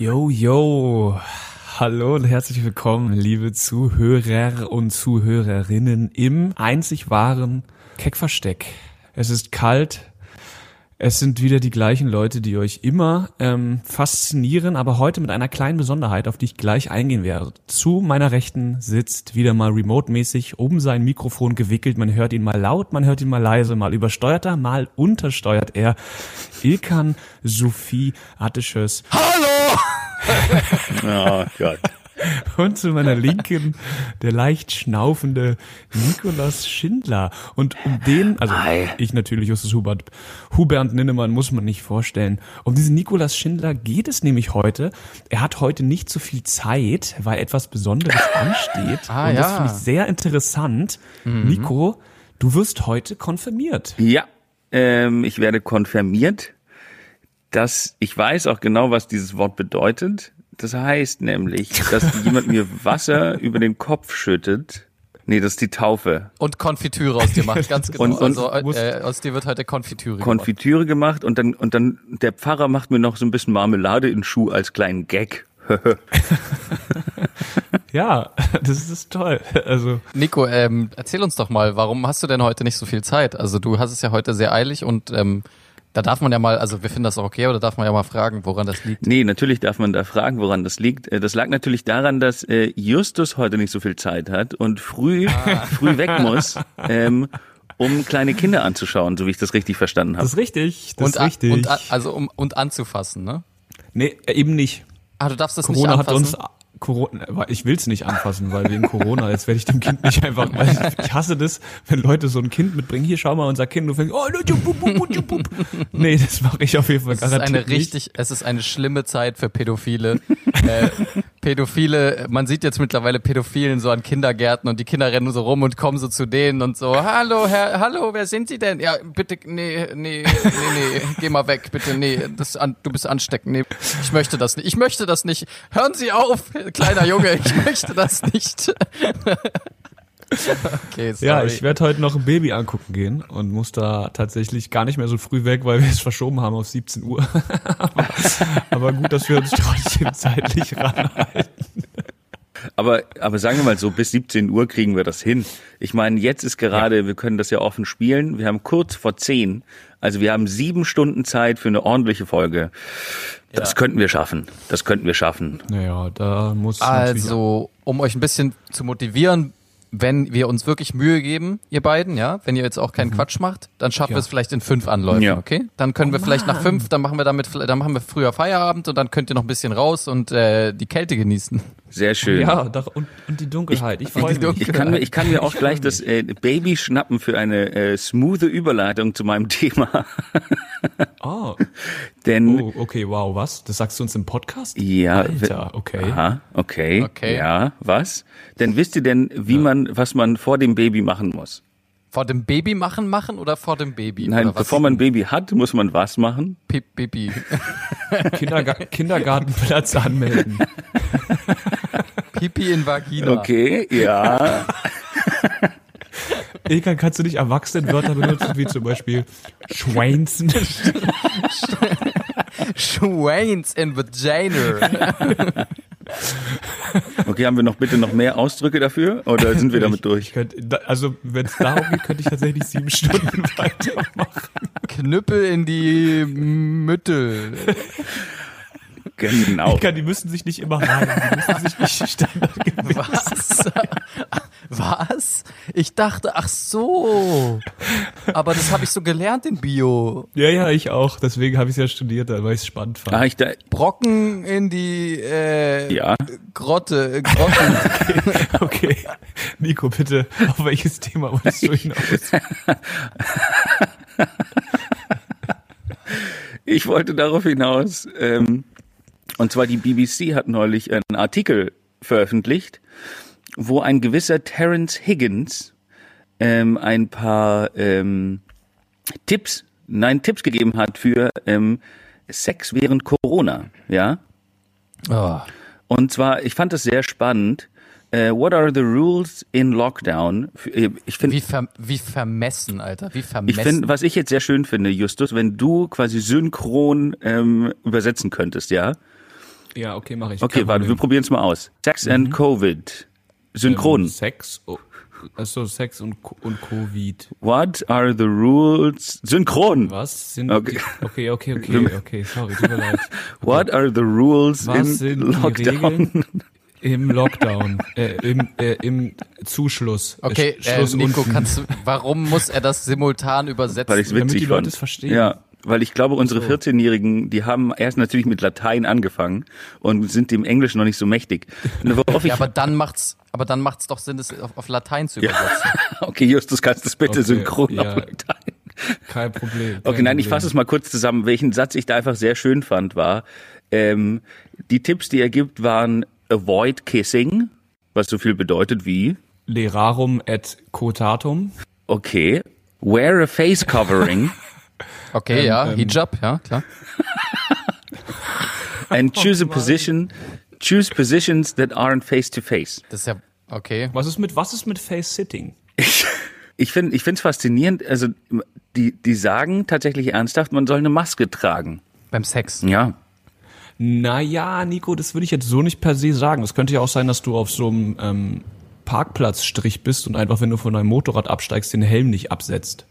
Yo, yo. Hallo und herzlich willkommen, liebe Zuhörer und Zuhörerinnen im einzig wahren Keckversteck. Es ist kalt. Es sind wieder die gleichen Leute, die euch immer ähm, faszinieren, aber heute mit einer kleinen Besonderheit, auf die ich gleich eingehen werde. Zu meiner Rechten sitzt wieder mal remote-mäßig um sein Mikrofon gewickelt. Man hört ihn mal laut, man hört ihn mal leise, mal übersteuert er, mal untersteuert er. Ilkan Sophie Attisches. Hallo! oh Gott. Und zu meiner Linken der leicht schnaufende Nikolaus Schindler. Und um den, also Hi. ich natürlich, Justus Hubert, Hubert Ninnemann muss man nicht vorstellen. Um diesen Nikolaus Schindler geht es nämlich heute. Er hat heute nicht so viel Zeit, weil etwas Besonderes ansteht. Ah, Und das ja. finde ich sehr interessant. Nico, du wirst heute konfirmiert. Ja, ähm, ich werde konfirmiert. dass ich weiß auch genau, was dieses Wort bedeutet. Das heißt nämlich, dass jemand mir Wasser über den Kopf schüttet. Nee, das ist die Taufe. Und Konfitüre aus dir macht, ganz genau. Und- und also äh, aus dir wird heute Konfitüre gemacht. Konfitüre gemacht und dann, und dann der Pfarrer macht mir noch so ein bisschen Marmelade in den Schuh als kleinen Gag. Ja, das ist toll. Also Nico, ähm, erzähl uns doch mal, warum hast du denn heute nicht so viel Zeit? Also du hast es ja heute sehr eilig und ähm, da darf man ja mal, also wir finden das auch okay, oder darf man ja mal fragen, woran das liegt? Nee, natürlich darf man da fragen, woran das liegt. Äh, Das lag natürlich daran, dass äh, Justus heute nicht so viel Zeit hat und früh, früh weg muss, ähm, um kleine Kinder anzuschauen, so wie ich das richtig verstanden habe. das ist richtig, das und, ist richtig. und also um und anzufassen, ne? nee, eben nicht. Ah, du darfst das Corona nicht hat anfassen. uns Corona, ich will's nicht anfassen, weil wegen Corona, jetzt werde ich dem Kind nicht einfach, weil ich, hasse das, wenn Leute so ein Kind mitbringen, hier schau mal unser Kind, du fängst, oh, pup, tschup, pup. nee, das mache ich auf jeden Fall Es ist garantiert eine nicht. richtig, es ist eine schlimme Zeit für Pädophile. äh, Pädophile, man sieht jetzt mittlerweile Pädophilen so an Kindergärten und die Kinder rennen so rum und kommen so zu denen und so, hallo Herr, hallo, wer sind Sie denn? Ja, bitte, nee, nee, nee, nee, geh mal weg, bitte, nee, das an, du bist ansteckend, nee, ich möchte das nicht, ich möchte das nicht. Hören Sie auf, kleiner Junge, ich möchte das nicht. okay, sorry. Ja, ich werde heute noch ein Baby angucken gehen und muss da tatsächlich gar nicht mehr so früh weg, weil wir es verschoben haben auf 17 Uhr. aber, aber gut, dass wir uns trotzdem zeitlich ranhalten. Aber, aber sagen wir mal so, bis 17 Uhr kriegen wir das hin. Ich meine, jetzt ist gerade, wir können das ja offen spielen. Wir haben kurz vor 10. Also wir haben sieben Stunden Zeit für eine ordentliche Folge. Das Ja. könnten wir schaffen. Das könnten wir schaffen. Naja, da muss Also, um euch ein bisschen zu motivieren, wenn wir uns wirklich Mühe geben, ihr beiden, ja, wenn ihr jetzt auch keinen Quatsch macht, dann schaffen Ja. wir es vielleicht in fünf Anläufen, Ja. okay? Dann können wir vielleicht nach fünf, dann machen wir damit, dann machen wir früher Feierabend und dann könnt ihr noch ein bisschen raus und äh, die Kälte genießen. Sehr schön. Ja, doch, und, und die Dunkelheit. Ich freue die mich. Dunkelheit. Ich kann, mir, ich kann mir auch gleich das äh, Baby schnappen für eine äh, smoothe Überleitung zu meinem Thema. Oh, Denn oh, okay, wow, was? Das sagst du uns im Podcast? ja, Alter, okay. Aha, okay. Okay. Ja, was? Denn wisst ihr denn, wie man, was man vor dem Baby machen muss? Vor dem Baby machen machen oder vor dem Baby? Nein, bevor man ein Baby hat, muss man was machen? Pi- Baby. Kinderga Kindergartenplatz anmelden. Pipi in Vagina. Okay, ja. Ilka, kannst du nicht Erwachsenenwörter benutzen, wie zum Beispiel Schweinzen? Schwains in Vagina. Okay, haben wir noch bitte noch mehr Ausdrücke dafür oder sind wir damit durch? könnte, da- also, wenn es darum geht, könnte ich tatsächlich sieben Stunden weitermachen. Knüppel in die Müttel. Genau. Ilka, die müssen sich nicht immer reiben, die müssen sich nicht standardgemäß. Was? Was? Ich dachte, ach so. Aber das habe ich so gelernt in Bio. Ja, ja, ich auch. Deswegen habe ich es ja studiert, weil ich es spannend fand. Ah, ich da, Brocken in die äh, ja. Grotte. äh, Grotten. Okay. Nico, bitte, auf welches Thema wolltest du hinaus? Ich wollte darauf hinaus, ähm, und zwar die BBC hat neulich einen Artikel veröffentlicht, wo ein gewisser Terence Higgins ähm, ein paar ähm, Tipps, nein, Tipps gegeben hat für ähm, Sex während Corona, ja. Oh. Und zwar, ich fand das sehr spannend. Äh, what are the rules in Lockdown? Äh, Ich finde, Wie, ver wie vermessen, Alter. Wie ich vermessen. finde, was ich jetzt sehr schön finde, Justus, wenn du quasi synchron ähm, übersetzen könntest, ja? Ja, okay, mache ich. Okay, warte, wir probieren es mal aus. Sex and Covid. Synchron. Ähm, Sex, oh, also Sex und, und Covid. What are the rules? Synchron. Was sind Okay. okay, okay, okay, okay, okay, sorry, tut mir leid. What are the rules Was in sind die Lockdown? Regeln im Lockdown, äh, im, äh, im Zuschluss? Okay, Sch- äh, Schluss Nico, unten. kannst du, warum muss er das simultan übersetzen? Weil ich es Damit witzig die Leute fand. es verstehen. Ja, weil ich glaube, unsere 14-Jährigen, die haben erst natürlich mit Latein angefangen und sind dem Englisch noch nicht so mächtig. Ja, aber dann macht's, aber dann macht's doch Sinn, das auf, auf Latein zu übersetzen. okay, Justus, kannst du es bitte Okay, synchron ja. auf Latein? Kein Problem. Okay, kein nein, ich fasse es mal kurz zusammen. Welchen Satz ich da einfach sehr schön fand, war, ähm, die Tipps, die er gibt, waren avoid kissing, was so viel bedeutet wie, Lerarum et cotatum. okay, wear a face covering Okay, Ähm, ja, ähm, Hijab, ja, klar. and choose a position, choose positions that aren't face to face. Das ist ja, okay. Was ist mit, was ist mit Face Sitting? Ich finde, ich finde es faszinierend. Also die, die sagen tatsächlich ernsthaft, man soll eine Maske tragen. Beim Sex. Ja, Naja, Nico, das würde ich jetzt so nicht per se sagen. Es könnte ja auch sein, dass du auf so einem ähm, Parkplatzstrich bist und einfach, wenn du von deinem Motorrad absteigst, den Helm nicht absetzt.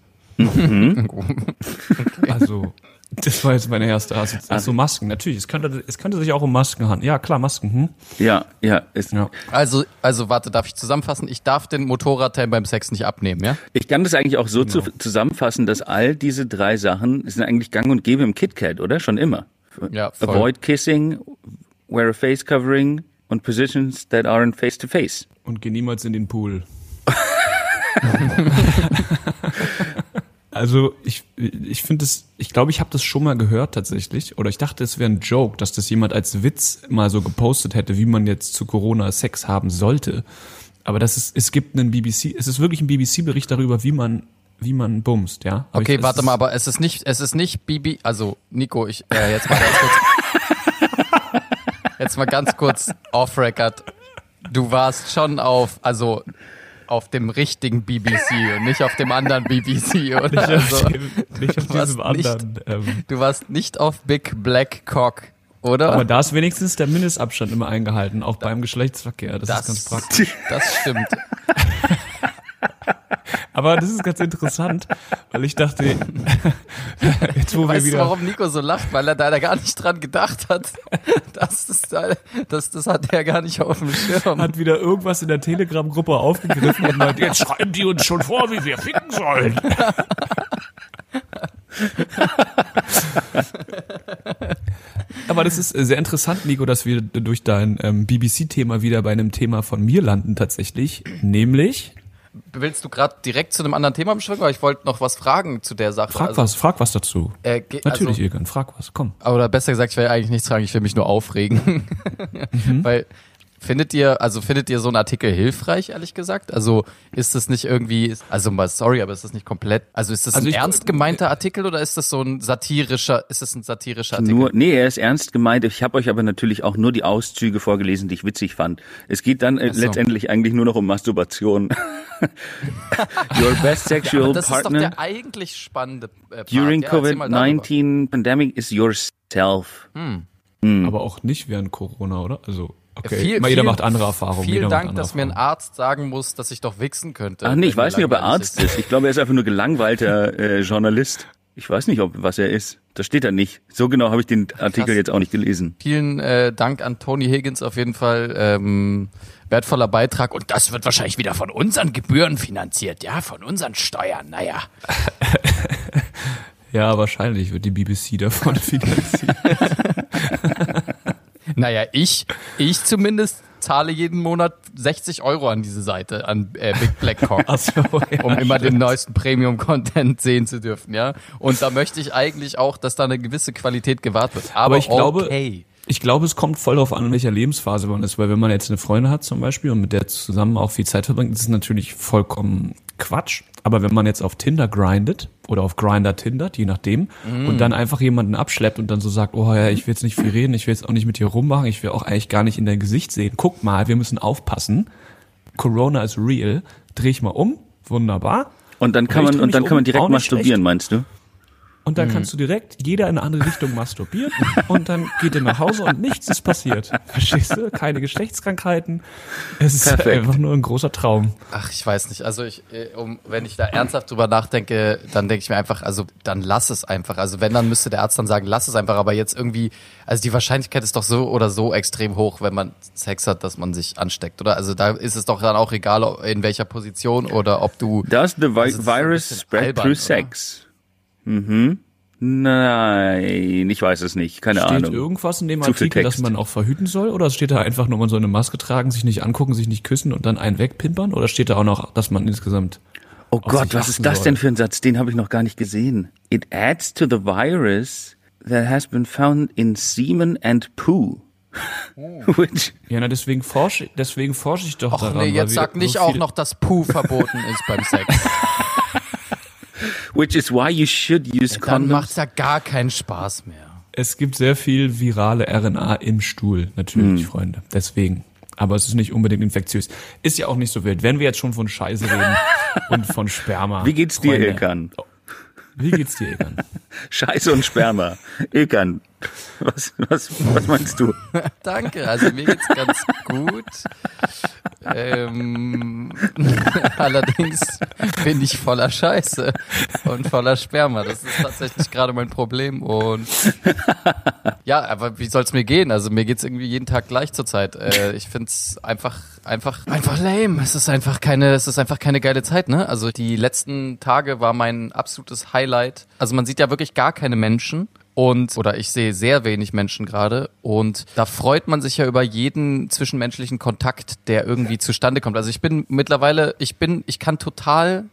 Also, das war jetzt meine erste Assoziation. Also Masken, natürlich. Es könnte, es könnte sich auch um Masken handeln. Ja, klar, Masken. Hm? ja, ja. Es, Ja. Also, also warte, darf ich zusammenfassen? Ich darf den Motorradhelm beim Sex nicht abnehmen, ja? Ich kann das eigentlich auch so Genau. zu, zusammenfassen, dass all diese drei Sachen sind eigentlich gang und gäbe im KitKat, oder? Schon immer. Ja, voll. Avoid kissing, wear a face covering und positions that aren't face to face. Und geh niemals in den Pool. also ich, ich finde es, ich glaube, ich habe das schon mal gehört tatsächlich. Oder ich dachte, es wäre ein Joke, dass das jemand als Witz mal so gepostet hätte, wie man jetzt zu Corona Sex haben sollte. Aber das ist, es gibt einen BBC, es ist wirklich ein BBC-Bericht darüber, wie man, wie man bumst, ja. Aber Okay, ich, warte mal, aber es ist nicht, es ist nicht Bibi, also Nico, ich, äh, jetzt mal ganz kurz. jetzt mal ganz kurz off record. Du warst schon auf, also auf dem richtigen BBC und nicht auf dem anderen BBC, oder? Nicht auf, Also, dem, nicht auf diesem nicht- anderen. Ähm, du warst nicht auf Big Black Cock, oder? aber da ist wenigstens der Mindestabstand immer eingehalten, auch beim Geschlechtsverkehr. Das, ist ganz praktisch. Das stimmt. Aber das ist ganz interessant, weil ich dachte, jetzt wo wir Weißt du, wieder. warum Nico so lacht? Weil er da gar nicht dran gedacht hat. Das, ist, da- das, das hat er gar nicht auf dem Schirm. hat wieder irgendwas in der Telegram-Gruppe aufgegriffen und meint, jetzt schreiben die uns schon vor, wie wir ficken sollen. Aber das ist sehr interessant, Nico, dass wir durch dein ähm, BBC-Thema wieder bei einem Thema von mir landen tatsächlich, nämlich Willst du gerade direkt zu einem anderen Thema beschwingen? Weil ich wollte noch was fragen zu der Sache. frag also, was, frag was dazu. Äh, Natürlich, Also, Ilgan, frag was, komm. oder besser gesagt, ich will eigentlich nichts fragen, ich will mich nur aufregen. Mhm. Weil findet ihr, also findet ihr so einen Artikel hilfreich, ehrlich gesagt? Also ist das nicht irgendwie, also mal sorry, aber ist das nicht komplett, also ist das Also ein ich- ernst gemeinter Artikel oder ist das so ein satirischer, ist das ein satirischer Artikel? Nur, nee, er ist ernst gemeint. Ich habe euch aber natürlich auch nur die Auszüge vorgelesen, die ich witzig fand. Es geht dann äh, so. letztendlich eigentlich nur noch um Masturbation. Your best sexual das ist doch partner der eigentlich spannende äh, Part. during Ja, erzähl mal darüber. COVID-19 pandemic is yourself. Aber auch nicht während Corona, oder? Also, okay. Viel- Mal jeder viel- macht andere Erfahrungen. Vielen Dank, dass mir ein. Arzt sagen muss, dass ich doch wichsen könnte. Ach nee, ich weiß nicht, ob er Arzt ist. Ich glaube, er ist einfach nur gelangweilter äh, Journalist. Ich weiß nicht, ob was er ist. Das steht da nicht. So genau habe ich den Artikel Krass. jetzt auch nicht gelesen. Vielen äh, Dank an Tony Higgins auf jeden Fall. Ähm, wertvoller Beitrag. Und das wird wahrscheinlich wieder von unseren Gebühren finanziert. Ja, von unseren Steuern. Naja. Ja, wahrscheinlich wird die BBC davon finanziert. Naja, ich, ich zumindest zahle jeden Monat 60 Euro an diese Seite, an äh, Big Black Cock. So, ja. um immer den neuesten Premium-Content sehen zu dürfen, ja. Und da möchte ich eigentlich auch, dass da eine gewisse Qualität gewahrt wird. Aber, Aber ich glaube, okay. Ich glaube, es kommt voll darauf an, in welcher Lebensphase man ist, weil wenn man jetzt eine Freundin hat zum Beispiel und mit der zusammen auch viel Zeit verbringt, ist es natürlich vollkommen Quatsch. Aber wenn man jetzt auf Tinder grindet oder auf Grinder tindert, je nachdem, und dann einfach jemanden abschleppt und dann so sagt, oh ja, ich will jetzt nicht viel reden, ich will jetzt auch nicht mit dir rummachen, ich will auch eigentlich gar nicht in dein Gesicht sehen. Guck mal, wir müssen aufpassen. Corona ist real. Dreh ich mal um. Wunderbar. Und dann kann man und dann mich kann man um, direkt masturbieren, meinst du? Und dann kannst du direkt jeder in eine andere Richtung masturbieren und dann geht er nach Hause und nichts ist passiert. Verstehst du? Keine Geschlechtskrankheiten. Es ist Perfekt. einfach nur ein großer Traum. Ach, ich weiß nicht. Also ich, äh, um, wenn ich da ernsthaft drüber nachdenke, dann denke ich mir einfach, also dann lass es einfach. Also wenn, dann müsste der Arzt dann sagen, lass es einfach. Aber jetzt irgendwie, also die Wahrscheinlichkeit ist doch so oder so extrem hoch, wenn man Sex hat, dass man sich ansteckt, oder? Also da ist es doch dann auch egal, in welcher Position oder ob du. Does the vi Das ist so ein virus spread albern, through oder? Mhm. Nein, ich weiß es nicht. Keine Steht Ahnung. irgendwas in dem Zu Artikel, dass man auch verhüten soll? Oder steht da einfach nur, man soll eine Maske tragen, sich nicht angucken, sich nicht küssen und dann einen wegpimpern? Oder steht da auch noch, dass man insgesamt Oh Gott, was ist das soll. denn für ein Satz? Den habe ich noch gar nicht gesehen. It adds to the virus that has been found in semen and poo. Which, Ja, na, deswegen forsche, deswegen forsche ich doch Och daran. nee, jetzt sag so nicht auch viele- noch, dass Puh verboten ist beim Sex. which is why you should use Dann condoms. macht's ja gar keinen Spaß mehr. Es gibt sehr viel virale RNA im Stuhl, natürlich, Hm. Freunde. Deswegen. Aber es ist nicht unbedingt infektiös. Ist ja auch nicht so wild. Wenn wir jetzt schon von Scheiße reden und von Sperma. Wie geht's dir, Freunde, Ilkan? Wie geht's dir, Ilkan? Scheiße und Sperma. Ilkan, was, was, was meinst du? Danke, also mir geht's ganz gut. Ähm, allerdings bin ich voller Scheiße und voller Sperma. Das ist tatsächlich gerade mein Problem. Und ja, aber wie soll's mir gehen? Also mir geht's irgendwie jeden Tag gleich zurzeit. Äh, ich find's einfach, einfach, einfach lame. Es ist einfach keine, es ist einfach keine geile Zeit, ne? Also die letzten Tage war mein absolutes Highlight. Also man sieht ja wirklich gar keine Menschen. Und, oder ich sehe sehr wenig Menschen gerade. Und da freut man sich ja über jeden zwischenmenschlichen Kontakt, der irgendwie zustande kommt. Also ich bin mittlerweile, ich bin, ich kann total,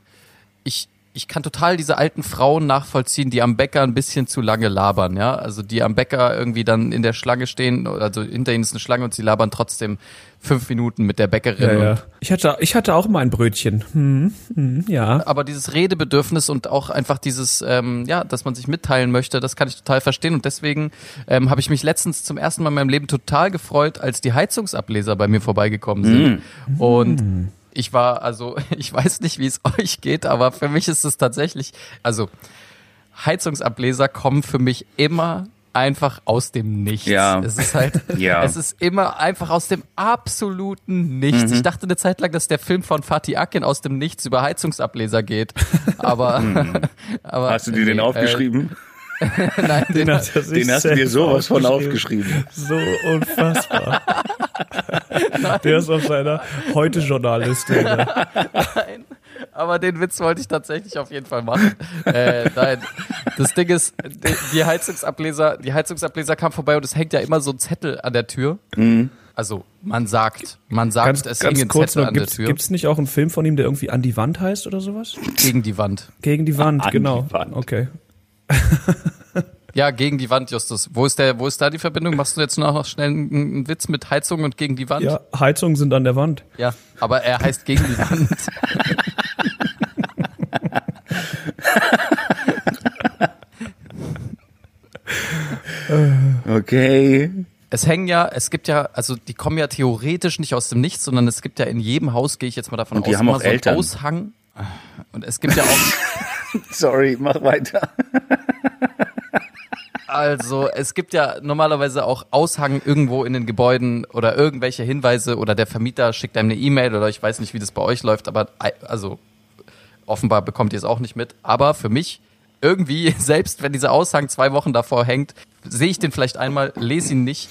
ich, ich kann total diese alten Frauen nachvollziehen, die am Bäcker ein bisschen zu lange labern, ja. Also die am Bäcker irgendwie dann in der Schlange stehen, also hinter ihnen ist eine Schlange und sie labern trotzdem fünf Minuten mit der Bäckerin. Und Ich hatte, ich hatte auch mal ein Brötchen. Hm, hm, ja. aber dieses Redebedürfnis und auch einfach dieses, ähm, ja, dass man sich mitteilen möchte, das kann ich total verstehen. Und deswegen ähm, habe ich mich letztens zum ersten Mal in meinem Leben total gefreut, als die Heizungsableser bei mir vorbeigekommen sind. Und ich war, also, ich weiß nicht, wie es euch geht, aber für mich ist es tatsächlich, also Heizungsableser kommen für mich immer einfach aus dem Nichts. Ja. Es ist halt, Ja. es ist immer einfach aus dem absoluten Nichts. Ich dachte eine Zeit lang, dass der Film von Fatih Akin aus dem Nichts über Heizungsableser geht. Aber, aber Hast du dir den nee, aufgeschrieben? Äh, nein, den, hat er sich den hast du dir sowas von aufgeschrieben. So unfassbar. Der ist auf seiner Heute-Journalliste. Ne? Nein, aber den Witz wollte ich tatsächlich auf jeden Fall machen. Äh, nein, das Ding ist, die- die Heizungsableser, die Heizungsableser kam vorbei und es hängt ja immer so ein Zettel an der Tür. Also man sagt, man sagt, Ganz, es hing ganz ein kurz Zettel noch, an der Tür gibt's nicht auch einen Film von ihm, der irgendwie An die Wand heißt oder sowas? gegen die Wand. Gegen die Wand, An die genau. Wand. Okay. Ja, gegen die Wand, Justus. Wo ist der, wo ist da die Verbindung? Machst du jetzt noch schnell einen, Witz mit Heizung und gegen die Wand? Ja, Heizungen sind an der Wand. Ja, aber er heißt gegen die Wand. Okay. Es hängen ja, es gibt ja, also die kommen ja theoretisch nicht aus dem Nichts, sondern es gibt ja in jedem Haus, gehe ich jetzt mal davon Und die aus, haben immer auch so einen Eltern. Aushang. Und es gibt ja auch, Sorry, mach weiter. also es gibt ja normalerweise auch Aushang irgendwo in den Gebäuden oder irgendwelche Hinweise oder der Vermieter schickt einem eine E-Mail oder ich weiß nicht, wie das bei euch läuft, aber also offenbar bekommt ihr es auch nicht mit. Aber für mich irgendwie, selbst wenn dieser Aushang zwei Wochen davor hängt, sehe ich den vielleicht einmal, lese ihn nicht,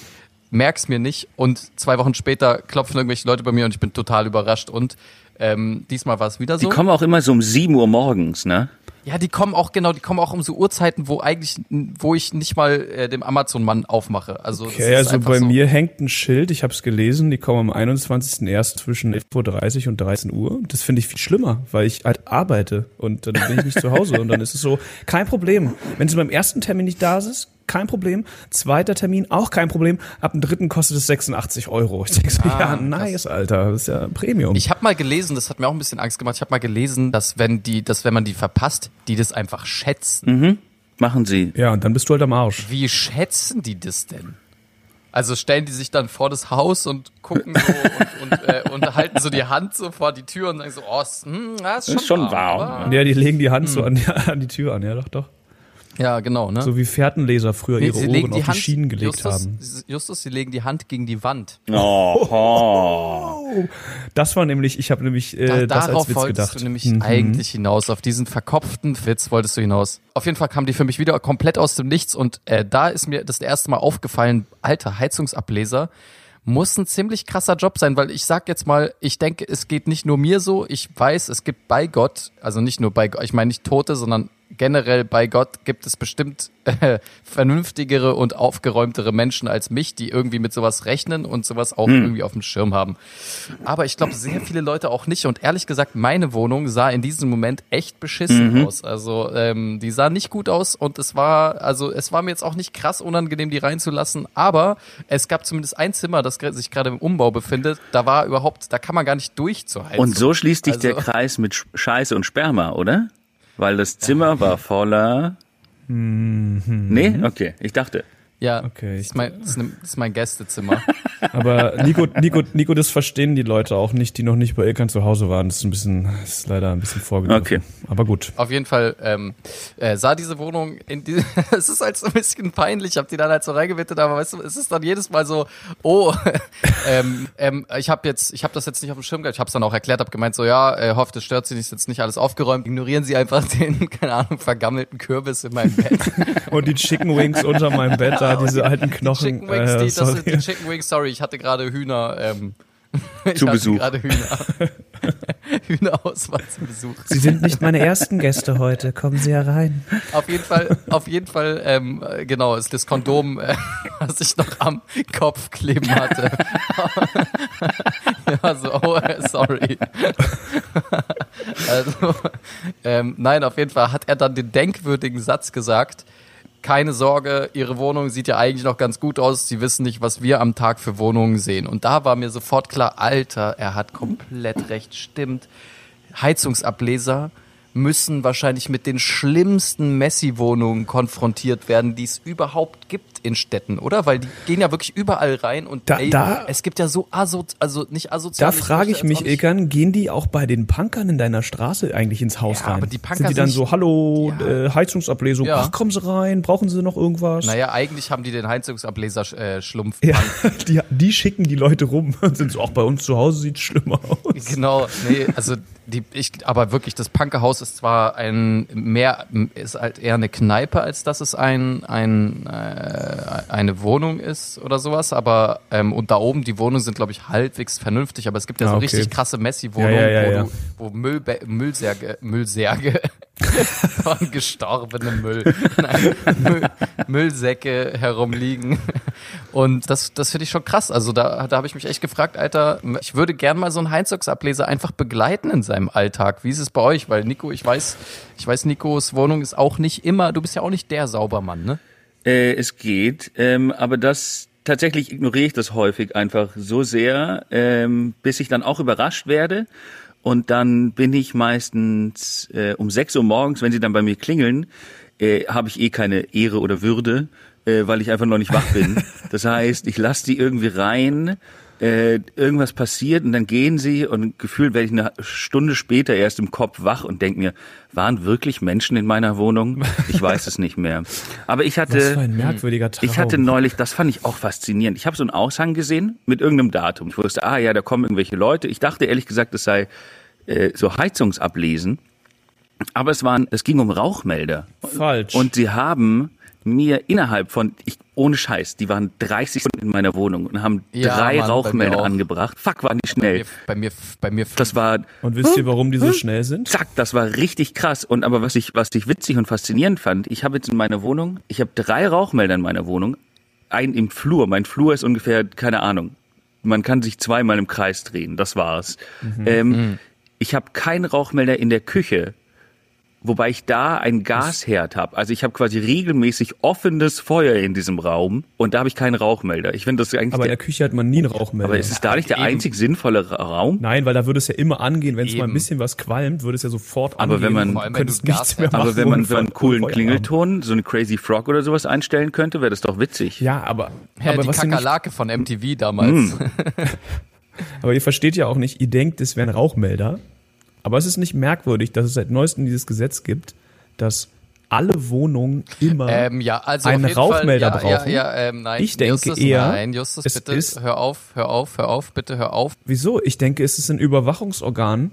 merk's mir nicht und zwei Wochen später klopfen irgendwelche Leute bei mir und ich bin total überrascht und ähm, diesmal war es wieder Die so. kommen auch immer so um 7 Uhr morgens, ne? Ja, die kommen auch genau, die kommen auch um so Uhrzeiten, wo eigentlich, wo ich nicht mal äh, dem Amazon-Mann aufmache. Also, das Okay, also bei so. mir hängt ein Schild, ich habe es gelesen, die kommen am 21.01. zwischen 11.30 Uhr und 13 Uhr. Das finde ich viel schlimmer, weil ich halt arbeite und dann bin ich nicht zu Hause und dann ist es so, kein Problem. Wenn sie beim ersten Termin nicht da ist, kein Problem. Zweiter Termin, auch kein Problem. Ab dem dritten kostet es 86 Euro. Ich denke so, Ah, ja, nice, Alter. Das ist ja Premium. Ich habe mal gelesen, das hat mir auch ein bisschen Angst gemacht. Ich habe mal gelesen, dass wenn die, dass wenn man die verpasst, die das einfach schätzen. Machen sie. ja, und dann bist du halt am Arsch. Wie schätzen die das denn? Also stellen die sich dann vor das Haus und gucken so und, und, äh, und halten so die Hand so vor die Tür und sagen so, oh, ist, hm, ja, ist schon, Ist schon warm. warm. Ja, die legen die Hand so an die, an die Tür an, ja, doch, doch. Ja, genau, ne? So wie Fährtenleser früher Nee, ihre sie Ohren legen auf die die Hand, Schienen gelegt Justus, haben. Justus, sie legen die Hand gegen die Wand. Oh, oh. Das war nämlich, ich habe nämlich äh, Da, das darauf als Witz wolltest gedacht. du nämlich Mhm. eigentlich hinaus. Auf diesen verkopften Witz wolltest du hinaus. Auf jeden Fall kam die für mich wieder komplett aus dem Nichts und äh, da ist mir das erste Mal aufgefallen, alter Heizungsableser muss ein ziemlich krasser Job sein, weil ich sag jetzt mal, ich denke, es geht nicht nur mir so. Ich weiß, es gibt bei Gott, also nicht nur bei Gott, ich meine nicht Tote, sondern generell bei Gott gibt es bestimmt äh, vernünftigere und aufgeräumtere Menschen als mich, die irgendwie mit sowas rechnen und sowas auch irgendwie auf dem Schirm haben. Aber ich glaube, sehr viele Leute auch nicht. Und ehrlich gesagt, meine Wohnung sah in diesem Moment echt beschissen aus. Also ähm, die sah nicht gut aus und es war, also es war mir jetzt auch nicht krass unangenehm, die reinzulassen. Aber es gab zumindest ein Zimmer, das sich gerade im Umbau befindet. Da war überhaupt, da kann man gar nicht durch zur Heizung. Und so schließt sich der Also- Kreis mit Sch- Scheiße und Sperma, oder? Weil das Zimmer war voller. Nee? Okay, ich dachte. Ja, Okay, das, ist mein, das, ist ne- das ist mein Gästezimmer. Aber Nico, Nico, Nico, das verstehen die Leute auch nicht, die noch nicht bei Ilkan zu Hause waren. Das ist ein bisschen, das ist leider ein bisschen vorgegriffen. Okay. Aber gut. Auf jeden Fall ähm, äh, sah diese Wohnung in die, es ist halt so ein bisschen peinlich, ich habe die dann halt so reingebettet, aber weißt du, es ist dann jedes Mal so, oh, ähm, ähm, ich habe jetzt, ich habe das jetzt nicht auf dem Schirm gehabt, ich habe es dann auch erklärt, habe gemeint so, ja, äh, hofft, es stört Sie nicht, ist jetzt nicht alles aufgeräumt, ignorieren Sie einfach den, keine Ahnung, vergammelten Kürbis in meinem Bett. Und die Chicken Wings unter meinem Bett, da diese alten Knochen. Chicken Wings, äh, die, das sorry. sind die Chicken Wings, sorry, ich hatte gerade Hühner, ähm, ich Zu hatte Besuch. gerade Hühner, Hühnerauswahl zu Besuch. Sie sind nicht meine ersten Gäste heute. Kommen Sie herein. Auf jeden Fall, auf jeden Fall, ähm, äh, genau, ist das Kondom, äh, was ich noch am Kopf kleben hatte. ja, so, oh, äh, sorry. also, ähm, nein, auf jeden Fall hat er dann den denkwürdigen Satz gesagt, keine Sorge, Ihre Wohnung sieht ja eigentlich noch ganz gut aus. Sie wissen nicht, was wir am Tag für Wohnungen sehen. Und da war mir sofort klar, Alter, er hat komplett recht, stimmt. Heizungsableser müssen wahrscheinlich mit den schlimmsten Messi-Wohnungen konfrontiert werden, die es überhaupt gibt in Städten, oder? Weil die gehen ja wirklich überall rein und Da- ey, da- es gibt ja so aso, also nicht asozial. Da frage ich mich, Ilkan, gehen die auch bei den Punkern in deiner Straße eigentlich ins Haus Ja, rein? aber die Punker sind die dann so, hallo, Ja. äh, Heizungsablesung, Ja. ach, kommen Sie rein, brauchen Sie noch irgendwas? Naja, eigentlich haben die den Heizungsableser äh, Schlumpf. Ja, die, die schicken die Leute rum und sind so, auch bei uns zu Hause sieht's schlimmer aus. Genau, nee, also die, ich, aber wirklich, das Punkerhaus ist zwar ein mehr, ist halt eher eine Kneipe, als dass es ein, ein äh, eine Wohnung ist oder sowas, aber ähm, und da oben die Wohnungen sind, glaube ich, halbwegs vernünftig, aber es gibt ja Ah, so okay. richtig krasse Messi-Wohnungen, Ja, ja, ja, wo, wo Müll, Müllsärge, Müllsärge von gestorbenem Müll, Müll, Müllsäcke herumliegen. Und das, das finde ich schon krass. Also da, da habe ich mich echt gefragt, Alter, ich würde gern mal so einen Heizungsableser einfach begleiten in seinem Alltag. Wie ist es bei euch? Weil Nico, ich weiß, ich weiß, Nikos Wohnung ist auch nicht immer, du bist ja auch nicht der Saubermann, ne? Äh, es geht, ähm, aber das tatsächlich ignoriere ich das häufig einfach so sehr, ähm, bis ich dann auch überrascht werde. Und dann bin ich meistens äh, um 6 Uhr morgens, wenn sie dann bei mir klingeln, äh, habe ich eh keine Ehre oder Würde, äh, weil ich einfach noch nicht wach bin. Das heißt, ich lasse die irgendwie rein, äh, irgendwas passiert und dann gehen sie und gefühlt werde ich eine Stunde später erst im Kopf wach und denke mir, waren wirklich Menschen in meiner Wohnung? Ich weiß es nicht mehr. Aber ich hatte Was für ein merkwürdiger Traum. ich hatte neulich, das fand ich auch faszinierend. Ich habe so einen Aushang gesehen mit irgendeinem Datum. Ich wusste, ah ja, da kommen irgendwelche Leute. Ich dachte ehrlich gesagt, es sei äh, so Heizungsablesen. Aber es waren, es ging um Rauchmelder. Falsch. Und sie haben mir innerhalb von, ich, ohne Scheiß, die waren 30 Stunden in meiner Wohnung und haben Ja, drei Mann, bei mir Rauchmelder auch. angebracht. Fuck, waren die schnell. Bei mir, bei mir, Das war, und wisst ihr, warum die so schnell sind? zack, das war richtig krass. Und aber was ich, was ich witzig und faszinierend fand, ich habe jetzt in meiner Wohnung, ich habe drei Rauchmelder in meiner Wohnung, einen im Flur. Mein Flur ist ungefähr, keine Ahnung, man kann sich zweimal im Kreis drehen, das war's. Ähm, Ich habe keinen Rauchmelder in der Küche, wobei ich da einen Gasherd habe. Also ich habe quasi regelmäßig offenes Feuer in diesem Raum und da habe ich keinen Rauchmelder. Ich finde das eigentlich, Aber in der, der Küche hat man nie einen Rauchmelder. aber ist es da nicht der Eben. einzig sinnvolle Ra- Raum? Nein, weil da würde es ja immer angehen, wenn es mal ein bisschen was qualmt, würde es ja sofort Aber angehen. wenn man- könntest nichts mehr machen. Aber wenn man so einen coolen Feuer haben. Klingelton, so eine Crazy Frog oder sowas einstellen könnte, wäre das doch witzig. Ja, aber, ja, aber die was Kakerlake von MTV damals. Aber ihr versteht ja auch nicht, ihr denkt, es wären Rauchmelder. Aber es ist nicht merkwürdig, dass es seit neuestem dieses Gesetz gibt, dass alle Wohnungen immer Ähm, ja, also einen Rauchmelder Fall, ja, brauchen? Ja, ähm, nein. Ich denke Justus, eher, Nein, Justus, es bitte, ist- hör auf, hör auf, hör auf, bitte hör auf. Wieso? Ich denke, es ist ein Überwachungsorgan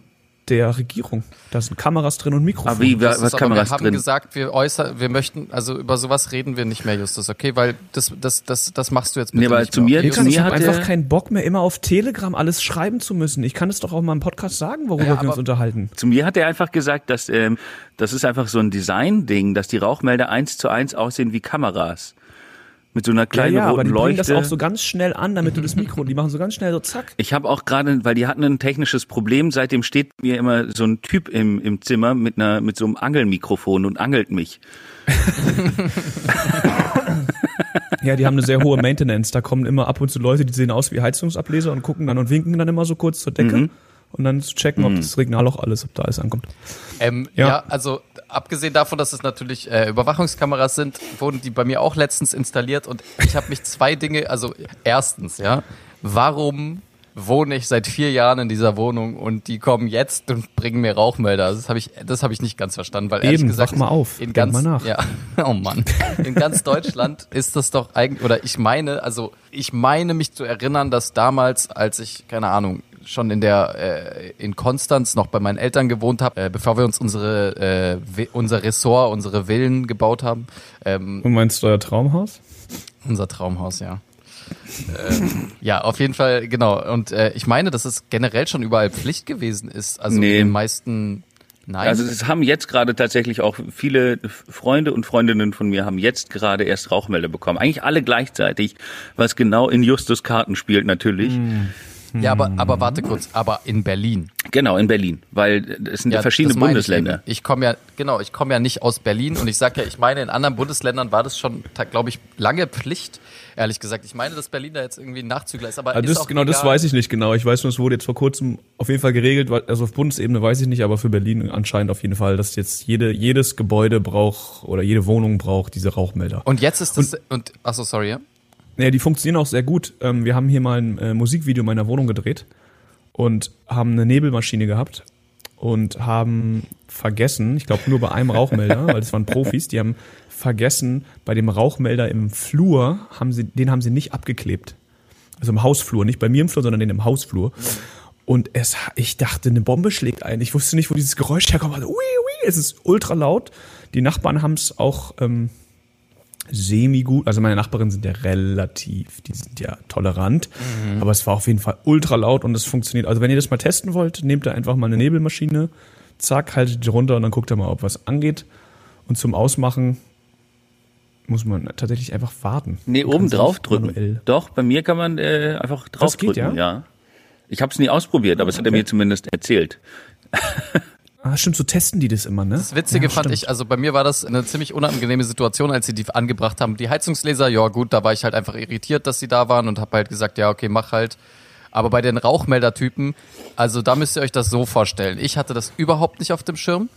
der Regierung. Da sind Kameras drin und Mikrofone. Aber wie, was ist, aber Kameras wir haben drin? gesagt, wir äußern, wir möchten, also über sowas reden wir nicht mehr, Justus, okay? Weil das, das, das, das machst du jetzt bitte Nee, aber nicht zu mehr, mir- okay? Ilkan, Mir ich habe einfach keinen Bock mehr, immer auf Telegram alles schreiben zu müssen. Ich kann es doch auch mal im Podcast sagen, worüber Ja, wir uns unterhalten. Zu mir hat er einfach gesagt, dass ähm, das ist einfach so ein Design-Ding, dass die Rauchmelder eins zu eins aussehen wie Kameras. Mit so einer Ja, kleinen ja, aber roten die bringen das Leuchte. auch so ganz schnell an, damit du das Mikro, die machen so ganz schnell so zack. Ich habe auch gerade, weil die hatten ein technisches Problem, seitdem steht mir immer so ein Typ im, im Zimmer mit einer mit so einem Angelmikrofon und angelt mich. Ja, die haben eine sehr hohe Maintenance. Da kommen immer ab und zu Leute, die sehen aus wie Heizungsableser und gucken dann und winken dann immer so kurz zur Decke. Und dann zu checken, ob das Signal auch alles, ob da alles ankommt. Ähm, Ja. ja. also abgesehen davon, dass es natürlich äh, Überwachungskameras sind, wurden die bei mir auch letztens installiert und ich habe mich zwei Dinge, also erstens, ja, warum wohne ich seit vier Jahren in dieser Wohnung und die kommen jetzt und bringen mir Rauchmelder. Das habe ich, das habe ich nicht ganz verstanden, weil ehrlich Eben, gesagt wach mal auf, in denk ganz, mal nach. ja, oh Mann, in ganz Deutschland ist das doch eigentlich, oder ich meine, also ich meine mich zu erinnern, dass damals, als ich keine Ahnung schon in der äh, in Konstanz noch bei meinen Eltern gewohnt habe, äh, bevor wir uns unsere äh, unser Ressort, unsere Villen gebaut haben, ähm, Und meinst du euer Traumhaus? unser Traumhaus, ja. ähm, ja, auf jeden Fall, genau. Und äh, ich meine, dass es generell schon überall Pflicht gewesen ist. Also Nee. in den meisten. Nein. Also es haben jetzt gerade tatsächlich auch viele Freunde und Freundinnen von mir haben jetzt gerade erst Rauchmelder bekommen. Eigentlich alle gleichzeitig, was genau in Justus Karten spielt natürlich. Ja, aber, aber warte kurz, aber in Berlin. Genau, in Berlin, weil es sind Ja, verschiedene das meine Bundesländer. Ich, ich komme ja, genau, ich komme ja nicht aus Berlin und ich sage ja, ich meine, in anderen Bundesländern war das schon, glaube ich, lange Pflicht. Ehrlich gesagt, ich meine, dass Berlin da jetzt irgendwie ein Nachzügler ist, aber Also ist das, auch genau, das egal. weiß ich nicht genau. Ich weiß nur, es wurde jetzt vor kurzem auf jeden Fall geregelt, weil- also auf Bundesebene weiß ich nicht, aber für Berlin anscheinend auf jeden Fall, dass jetzt jede, jedes Gebäude braucht oder jede Wohnung braucht diese Rauchmelder. Und jetzt ist das und, ach so, sorry, ja. Ja, die funktionieren auch sehr gut. Ähm, wir haben hier mal ein äh, Musikvideo in meiner Wohnung gedreht und haben eine Nebelmaschine gehabt und haben vergessen, ich glaube nur bei einem Rauchmelder, weil das waren Profis, die haben vergessen, bei dem Rauchmelder im Flur, haben sie, den haben sie nicht abgeklebt. Also im Hausflur, nicht bei mir im Flur, sondern den im Hausflur. Und es, ich dachte, eine Bombe schlägt ein. Ich wusste nicht, wo dieses Geräusch herkommt. Also, ui, ui, es ist ultra laut. Die Nachbarn haben es auch ähm, semi gut. Also meine Nachbarn sind ja relativ, die sind ja tolerant. Aber es war auf jeden Fall ultra laut und es funktioniert. Also wenn ihr das mal testen wollt, nehmt da einfach mal eine Nebelmaschine, zack, haltet die runter und dann guckt ihr mal, ob was angeht. Und zum Ausmachen muss man tatsächlich einfach warten. Nee, oben drauf drücken. manuell. Doch, bei mir kann man äh, einfach drauf Das geht, drücken, ja? ja. Ich habe es nie ausprobiert, aber es hat er mir zumindest erzählt. Ah, stimmt, so testen die das immer, ne? Das Witzige ja, fand stimmt. ich, also bei mir war das eine ziemlich unangenehme Situation, als sie die angebracht haben. Die Heizungsleser, ja gut, da war ich halt einfach irritiert, dass sie da waren und habe halt gesagt, ja okay, mach halt. Aber bei den Rauchmeldertypen, also da müsst ihr euch das so vorstellen. Ich hatte das überhaupt nicht auf dem Schirm.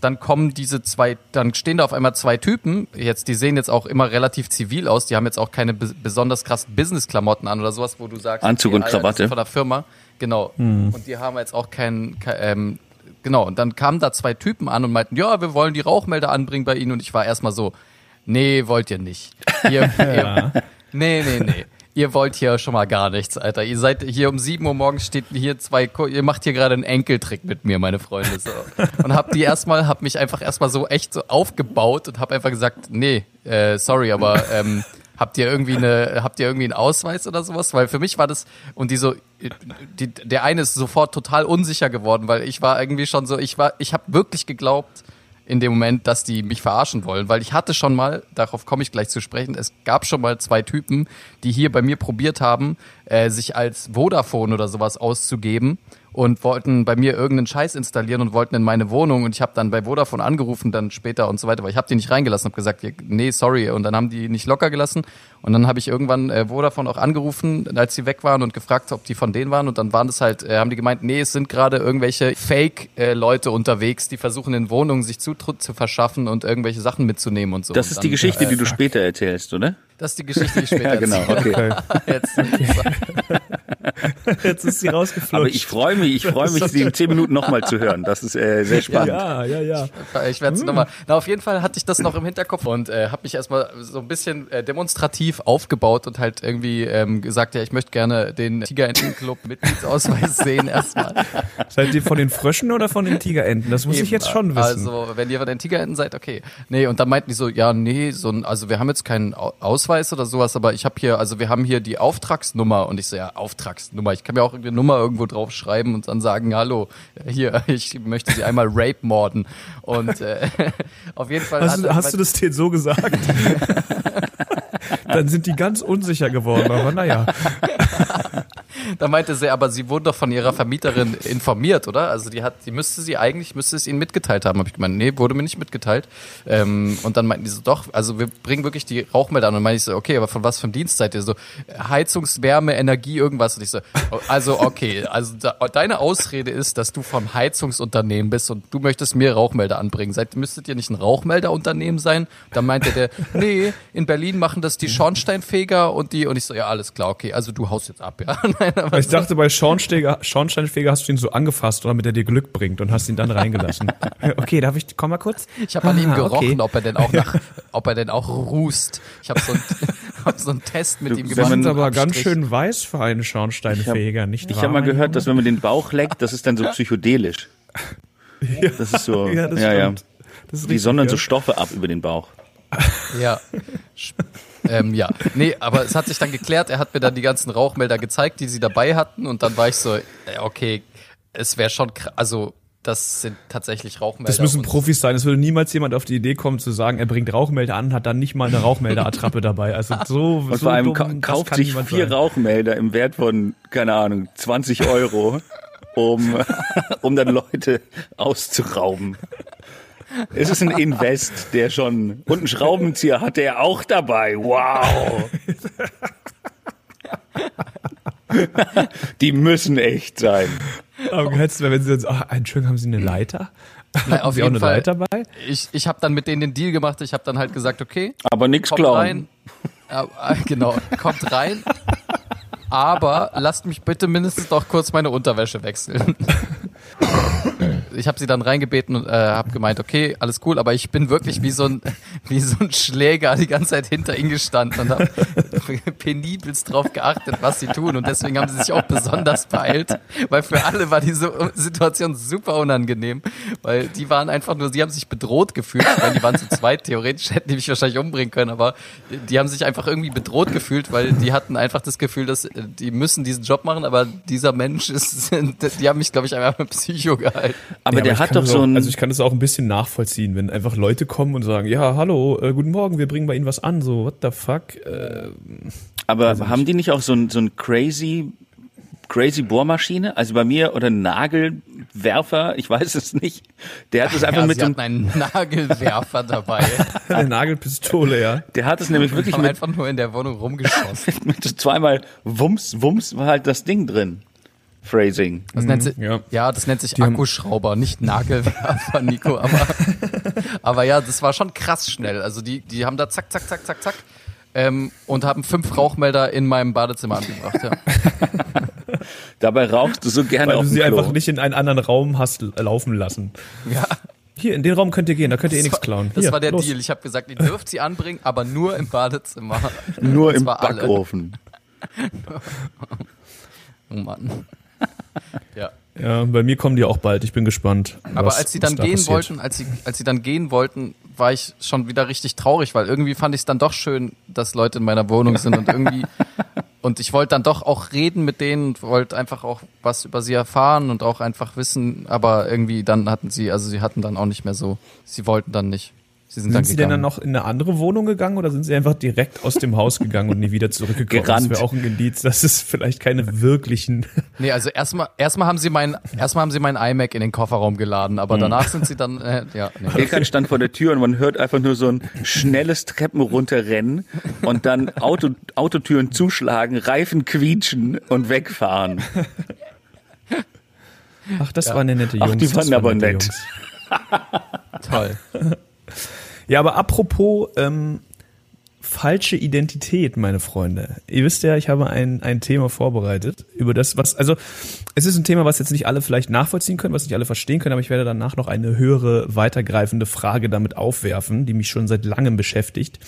Dann kommen diese zwei, dann stehen da auf einmal zwei Typen. Jetzt, die sehen jetzt auch immer relativ zivil aus. Die haben jetzt auch keine be besonders krassen Business-Klamotten an oder sowas, wo du sagst, Anzug okay, und Krawatte. ist von der Firma. Genau. Und die haben jetzt auch keinen, kein, ähm, genau. Und dann kamen da zwei Typen an und meinten, ja, wir wollen die Rauchmelder anbringen bei Ihnen. Und ich war erstmal so, nee, wollt ihr nicht. Ihr, ihr, nee, nee, nee. Ihr wollt hier schon mal gar nichts, Alter. Ihr seid hier um 7 Uhr morgens steht hier zwei, ihr macht hier gerade einen Enkeltrick mit mir, meine Freunde. So. Und hab die erstmal, hab mich einfach erstmal so echt so aufgebaut und hab einfach gesagt, nee, äh, sorry, aber ähm, habt ihr irgendwie eine, habt ihr irgendwie einen Ausweis oder sowas? Weil für mich war das, und die so, die, der eine ist sofort total unsicher geworden, weil ich war irgendwie schon so, ich war, ich habe wirklich geglaubt, in dem Moment, dass die mich verarschen wollen, weil ich hatte schon mal, darauf komme ich gleich zu sprechen, es gab schon mal zwei Typen, die hier bei mir probiert haben, äh, sich als Vodafone oder sowas auszugeben und wollten bei mir irgendeinen Scheiß installieren und wollten in meine Wohnung und ich habe dann bei Vodafone angerufen dann später und so weiter, weil ich habe die nicht reingelassen, habe gesagt, nee, sorry und dann haben die nicht locker gelassen und dann habe ich irgendwann äh, Vodafone auch angerufen, als sie weg waren und gefragt, ob die von denen waren und dann waren das halt, äh, haben die gemeint, nee, es sind gerade irgendwelche Fake-Leute unterwegs, die versuchen in Wohnungen sich Zutritt zu verschaffen und irgendwelche Sachen mitzunehmen und so. Das und ist dann, die Geschichte, äh, die du später erzählst, oder? Das ist die Geschichte, die ich später Ja, genau. Okay. Jetzt. Jetzt ist sie rausgeflutscht. Aber ich freue mich, ich freue mich, sie in zehn Minuten nochmal zu hören. Das ist äh, sehr spannend. ja, ja, ja. Ich werde es nochmal. Na, auf jeden Fall hatte ich das noch im Hinterkopf und äh, habe mich erstmal so ein bisschen äh, demonstrativ aufgebaut und halt irgendwie ähm, gesagt, ja, ich möchte gerne den Tigerentenclub Mitgliedsausweis sehen erstmal. Seid ihr von den Fröschen oder von den Tigerenten? Das muss ich jetzt schon wissen. Also, wenn ihr von den Tigerenten seid, okay. Nee, und dann meinten die so, ja, nee, so ein, also wir haben jetzt keinen Au- Ausweis oder sowas, aber ich habe hier, also wir haben hier die Auftragsnummer und ich so, ja, Auftragsnummer. Ich kann mir auch eine Nummer irgendwo drauf schreiben und dann sagen, hallo, hier, ich möchte sie einmal rape morden. Und äh, auf jeden Fall Hast, du, hast du das denen so gesagt? Dann sind die ganz unsicher geworden, aber naja. Da meinte sie, aber sie wurden doch von ihrer Vermieterin informiert, oder? Also die hat, die müsste sie eigentlich, müsste es ihnen mitgeteilt haben. Habe ich gemeint, nee, wurde mir nicht mitgeteilt. Ähm, und dann meinten die so, doch, also wir bringen wirklich die Rauchmelder an. Und meinte ich so, okay, aber von was für einem Dienst seid ihr? So, Heizungswärme, Energie, irgendwas. Und ich so, oh, also okay, also da, deine Ausrede ist, dass du vom Heizungsunternehmen bist und du möchtest mir Rauchmelder anbringen. Seid, müsstet ihr nicht ein Rauchmelderunternehmen sein? Dann meinte der, nee, in Berlin machen das die Schornsteinfeger und die, und ich so, ja, alles klar, okay, also du haust jetzt ab, ja. Nein, aber Ich dachte, bei Schornsteiger, Schornsteinfeger hast du ihn so angefasst, damit er dir Glück bringt und hast ihn dann reingelassen. Okay, darf ich, komm mal kurz? Ich habe an ihm Ah, gerochen, okay. ob er denn auch nach, ob er denn auch rußt. Ich habe so, ein, hab so einen Test mit Du, ihm Das gemacht. man- ist aber Abstrich. ganz schön weiß für einen Schornsteinfeger, nicht Ich wahr? habe mal gehört, dass wenn man den Bauch leckt, das ist dann so psychedelisch. Das ist so, Ja, das ja, ja. Das ist Die sondern ja. so Stoffe ab über den Bauch. Ja. Ähm, ja. Nee, aber es hat sich dann geklärt. Er hat mir dann die ganzen Rauchmelder gezeigt, die sie dabei hatten. Und dann war ich so, okay, es wäre schon krass. Also, das sind tatsächlich Rauchmelder. Das müssen Profis sein. Es würde niemals jemand auf die Idee kommen zu sagen, er bringt Rauchmelder an, hat dann nicht mal eine Rauchmelderattrappe dabei. Also so, Und so vor allem dumm, kauft sich vier sein. Rauchmelder im Wert von, keine Ahnung, 20 Euro, um, um dann Leute auszurauben. Es ist ein Invest, der schon, und einen Schraubenzieher hat er auch dabei. Wow. Die müssen echt sein. Aber hättest du, wenn sie jetzt, ach, Entschuldigung, haben Sie eine Leiter? Nein, auf jeden eine Fall. Leiter bei? Ich, ich habe dann mit denen den Deal gemacht. Ich habe dann halt gesagt, okay, Aber nix kommt klauen. rein. Ja, äh, genau, kommt rein. Aber lasst mich bitte mindestens noch kurz meine Unterwäsche wechseln. Ich habe sie dann reingebeten und äh, habe gemeint, okay, alles cool, aber ich bin wirklich wie so ein wie so ein Schläger die ganze Zeit hinter ihnen gestanden und habe penibelst drauf geachtet, was sie tun und deswegen haben sie sich auch besonders beeilt, weil für alle war diese Situation super unangenehm, weil die waren einfach nur, sie haben sich bedroht gefühlt, weil die waren zu zweit, theoretisch hätten die mich wahrscheinlich umbringen können, aber die haben sich einfach irgendwie bedroht gefühlt, weil die hatten einfach das Gefühl, dass äh, die müssen diesen Job machen, aber dieser Mensch ist, die haben mich, glaube ich, einfach mit Psycho gehalten. Aber Ja, der ich hat doch so ein, Also ich kann das auch ein bisschen nachvollziehen, wenn einfach Leute kommen und sagen, ja, hallo, äh, guten Morgen, wir bringen bei Ihnen was an. So, what the fuck? Äh, aber haben die nicht auch so ein, so ein crazy, crazy Bohrmaschine? Also bei mir oder ein Nagelwerfer, ich weiß es nicht. Der hat es einfach Ja, mit sie so hatten einem, einen Nagelwerfer dabei. eine Nagelpistole, ja. der hat es nämlich wirklich mit, einfach nur in der Wohnung rumgeschossen. mit so zweimal Wumms, Wumms war halt das Ding drin. Phrasing. Das nennt sich, ja. ja. das nennt sich haben- Akkuschrauber, nicht Nagelwerfer, Nico. Aber, aber ja, das war schon krass schnell. Also die, die haben da zack, zack, zack, zack, zack ähm, und haben fünf Rauchmelder in meinem Badezimmer angebracht. Ja. Dabei rauchst du so gerne Weil auf du sie Klo. einfach nicht in einen anderen Raum hast laufen lassen. ja. Hier, in den Raum könnt ihr gehen, da könnt ihr eh nichts klauen. Das Hier, war der los. Deal. Ich habe gesagt, ihr dürft sie anbringen, aber nur im Badezimmer. Nur im. Backofen. Oh Mann. Ja. Ja, bei mir kommen die auch bald. Ich bin gespannt. Aber was- als sie dann da gehen passiert. wollten, als sie, als sie dann gehen wollten, war ich schon wieder richtig traurig, weil irgendwie fand ich es dann doch schön, dass Leute in meiner Wohnung sind und irgendwie und ich wollte dann doch auch reden mit denen und wollte einfach auch was über sie erfahren und auch einfach wissen, aber irgendwie dann hatten sie, also sie hatten dann auch nicht mehr so, sie wollten dann nicht. Sie sind, Sind dann sie denn dann noch in eine andere Wohnung gegangen oder sind sie einfach direkt aus dem Haus gegangen und nie wieder zurückgekommen? Gerannt. Das wäre auch ein Indiz, dass es vielleicht keine wirklichen. Nee, also erstmal erstmal haben sie mein erstmal haben sie mein iMac in den Kofferraum geladen, aber danach sind sie dann äh, ja, nee. Ilkan stand vor der Tür und man hört einfach nur so ein schnelles Treppen runterrennen und dann Auto, Autotüren zuschlagen, Reifen quietschen und wegfahren. Ach, das waren ja nette Jungs. Ach, die das waren aber nett. Jungs. toll. Ja, aber apropos ähm, falsche Identität, meine Freunde. Ihr wisst ja, ich habe ein, ein Thema vorbereitet über das, was, also es ist ein Thema, was jetzt nicht alle vielleicht nachvollziehen können, was nicht alle verstehen können, aber ich werde danach noch eine höhere, weitergreifende Frage damit aufwerfen, die mich schon seit langem beschäftigt.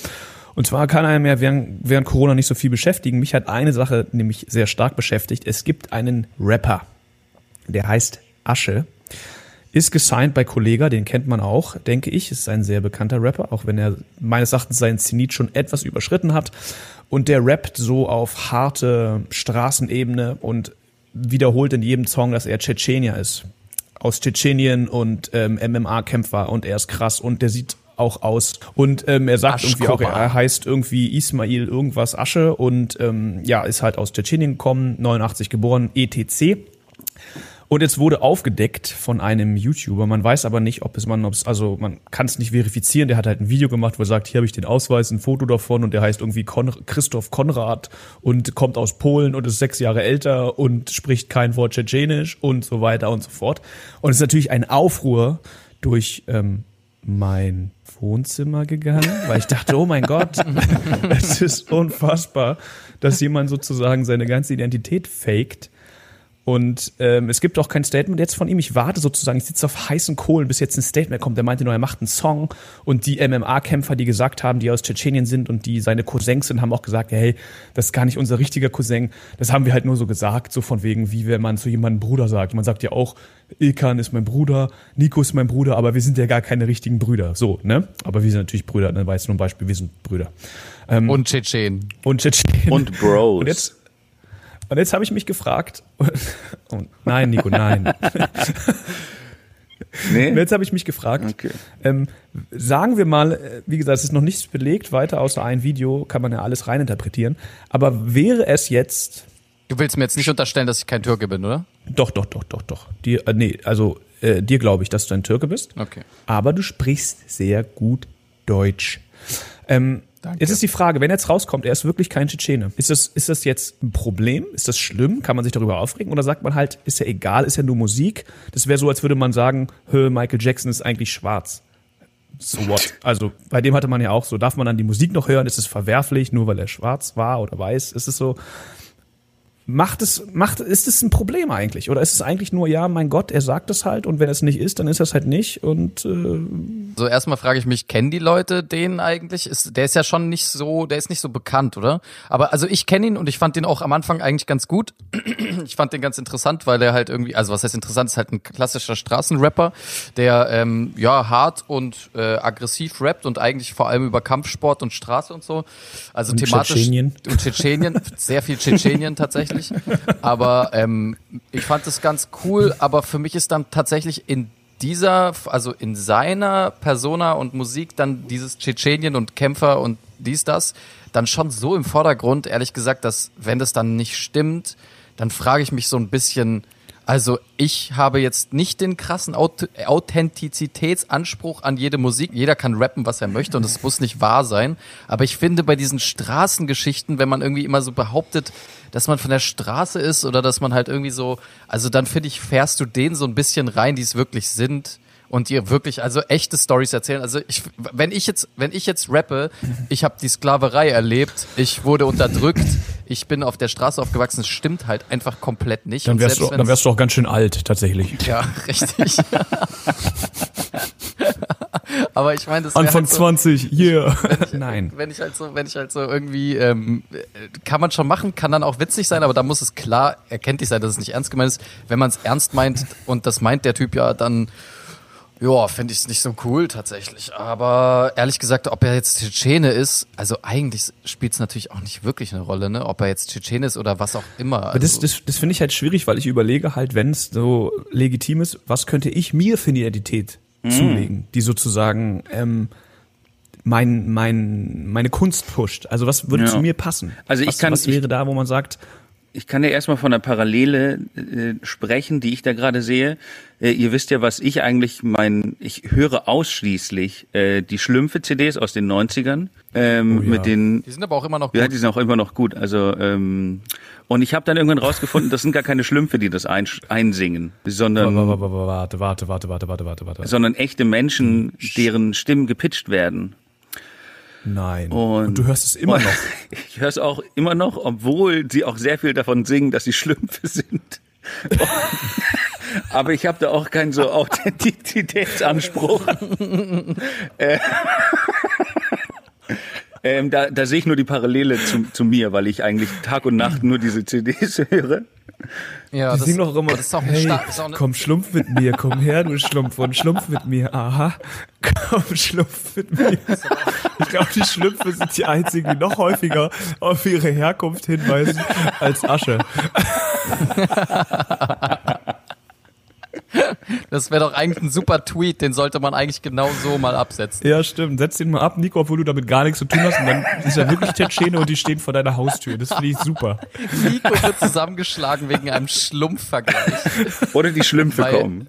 Und zwar kann einem ja während, während Corona nicht so viel beschäftigen. Mich hat eine Sache nämlich sehr stark beschäftigt. Es gibt einen Rapper, der heißt Asche. Ist gesigned bei Kollega, den kennt man auch, denke ich. Ist ein sehr bekannter Rapper, auch wenn er meines Erachtens seinen Zenit schon etwas überschritten hat. Und der rappt so auf harte Straßenebene und wiederholt in jedem Song, dass er Tschetschenier ist. Aus Tschetschenien und ähm, MMA-Kämpfer und er ist krass und der sieht auch aus. Und ähm, er sagt irgendwie auch, er heißt irgendwie Ismail irgendwas Asche und ähm, ja, ist halt aus Tschetschenien gekommen, 89 geboren, ETC. Und jetzt wurde aufgedeckt von einem YouTuber. Man weiß aber nicht, ob es man, ob es, also man kann es nicht verifizieren. Der hat halt ein Video gemacht, wo er sagt, hier habe ich den Ausweis, ein Foto davon und der heißt irgendwie Kon Christoph Konrad und kommt aus Polen und ist sechs Jahre älter und spricht kein Wort Tschetschenisch und so weiter und so fort. Und es ist natürlich ein Aufruhr durch ähm, mein Wohnzimmer gegangen, weil ich dachte, oh mein Gott, es ist unfassbar, dass jemand sozusagen seine ganze Identität faked und ähm, es gibt auch kein Statement jetzt von ihm. Ich warte sozusagen, ich sitze auf heißen Kohlen, bis jetzt ein Statement kommt. Der meinte nur, er macht einen Song. Und die MMA-Kämpfer, die gesagt haben, die aus Tschetschenien sind und die seine Cousins sind, haben auch gesagt, hey, das ist gar nicht unser richtiger Cousin. Das haben wir halt nur so gesagt, so von wegen, wie wenn man zu jemandem Bruder sagt. Man sagt ja auch, Ilkan ist mein Bruder, Nico ist mein Bruder, aber wir sind ja gar keine richtigen Brüder. So, ne? Aber wir sind natürlich Brüder. Dann weiß nur ein Beispiel, wir sind Brüder. Ähm, und Tschetschen. Und Tschetschen. Und Bros. Und jetzt, und jetzt habe ich mich gefragt, und, nein, Nico, nein. Nee? Und jetzt habe ich mich gefragt, okay. ähm, sagen wir mal, äh, wie gesagt, es ist noch nichts belegt, weiter außer ein Video, kann man ja alles reininterpretieren, aber wäre es jetzt... Du willst mir jetzt nicht unterstellen, dass ich kein Türke bin, oder? Doch, doch, doch, doch, doch. Dir, äh, nee, also äh, dir glaube ich, dass du ein Türke bist. Okay. Aber du sprichst sehr gut Deutsch. Ähm, Danke. Jetzt ist die Frage, wenn jetzt rauskommt, er ist wirklich kein Tschetschene, ist das, ist das jetzt ein Problem? Ist das schlimm? Kann man sich darüber aufregen? Oder sagt man halt, ist ja egal, ist ja nur Musik? Das wäre so, als würde man sagen, Michael Jackson ist eigentlich schwarz. So what? Also bei dem hatte man ja auch so, darf man dann die Musik noch hören? Ist es verwerflich, nur weil er schwarz war oder weiß? Ist es so? Macht es, macht, ist es ein Problem eigentlich? Oder ist es eigentlich nur, ja, mein Gott, er sagt es halt und wenn es nicht ist, dann ist es halt nicht und äh So erstmal frage ich mich, kennen die Leute den eigentlich? Ist, der ist ja schon nicht so, der ist nicht so bekannt, oder? Aber also ich kenne ihn und ich fand den auch am Anfang eigentlich ganz gut. ich fand den ganz interessant, weil er halt irgendwie, also was heißt interessant, ist halt ein klassischer Straßenrapper, der ähm, ja hart und äh, aggressiv rappt und eigentlich vor allem über Kampfsport und Straße und so. Also und thematisch Tschetschenien. und Tschetschenien, sehr viel Tschetschenien tatsächlich nicht. Aber ähm, ich fand es ganz cool, aber für mich ist dann tatsächlich in dieser, also in seiner Persona und Musik dann dieses Tschetschenien und Kämpfer und dies, das, dann schon so im Vordergrund, ehrlich gesagt, dass wenn das dann nicht stimmt, dann frage ich mich so ein bisschen, also ich habe jetzt nicht den krassen Authentizitätsanspruch an jede Musik. Jeder kann rappen, was er möchte und es muss nicht wahr sein. Aber ich finde bei diesen Straßengeschichten, wenn man irgendwie immer so behauptet, dass man von der Straße ist oder dass man halt irgendwie so, also dann finde ich, fährst du denen so ein bisschen rein, die es wirklich sind und dir wirklich also echte Stories erzählen. Also ich, wenn ich jetzt, wenn ich jetzt rappe, ich habe die Sklaverei erlebt, ich wurde unterdrückt, ich bin auf der Straße aufgewachsen, es stimmt halt einfach komplett nicht. Dann wärst, du, dann wärst du auch ganz schön alt, tatsächlich. Ja, richtig. Aber ich meine, das Anfang halt so, 20, yeah. Wenn ich, Nein. Wenn ich halt so, wenn ich halt so irgendwie, ähm, kann man schon machen, kann dann auch witzig sein, aber da muss es klar erkenntlich sein, dass es nicht ernst gemeint ist. Wenn man es ernst meint und das meint der Typ ja, dann ja, finde ich es nicht so cool tatsächlich. Aber ehrlich gesagt, ob er jetzt Tschetschene ist, also eigentlich spielt es natürlich auch nicht wirklich eine Rolle, ne? Ob er jetzt Tschetschene ist oder was auch immer. Also das das, das finde ich halt schwierig, weil ich überlege halt, wenn es so legitim ist, was könnte ich mir für eine Identität mm. zulegen, die sozusagen ähm, mein, mein, meine Kunst pusht. Also was würde ja. zu mir passen? Also ich was, kann, was wäre da, wo man sagt, ich kann ja erstmal von der Parallele äh, sprechen, die ich da gerade sehe. Äh, ihr wisst ja, was ich eigentlich mein, ich höre ausschließlich äh, die Schlümpfe-CDs aus den 90ern. Ähm, oh ja. mit den, die sind aber auch immer noch gut. Ja, die sind auch immer noch gut. Also ähm, und ich habe dann irgendwann rausgefunden, das sind gar keine Schlümpfe, die das ein, einsingen, sondern warte, warte, warte, warte, warte, warte, warte, sondern echte Menschen, deren Stimmen gepitcht werden. Nein. Und, Und du hörst es immer noch. Ich höre es auch immer noch, obwohl sie auch sehr viel davon singen, dass sie Schlümpfe sind. Aber ich habe da auch keinen so Authentizitätsanspruch. äh, ähm, da, da sehe ich nur die Parallele zu, zu mir, weil ich eigentlich Tag und Nacht nur diese CDs höre. Ja, Die singen doch immer, das ist auch ein hey, Sta- ist auch komm, schlumpf mit mir, komm her, du Schlumpf, und schlumpf mit mir, aha, komm, schlumpf mit mir. Ich glaube, die Schlümpfe sind die einzigen, die noch häufiger auf ihre Herkunft hinweisen als Asche. Das wäre doch eigentlich ein super Tweet, den sollte man eigentlich genau so mal absetzen. Ja, stimmt. Setz den mal ab, Nico, obwohl du damit gar nichts zu tun hast. Und dann ist er wirklich Tschetschene und die stehen vor deiner Haustür. Das finde ich super. Nico wird zusammengeschlagen wegen einem Schlumpfvergleich. Oder die Schlümpfe Weil- kommen.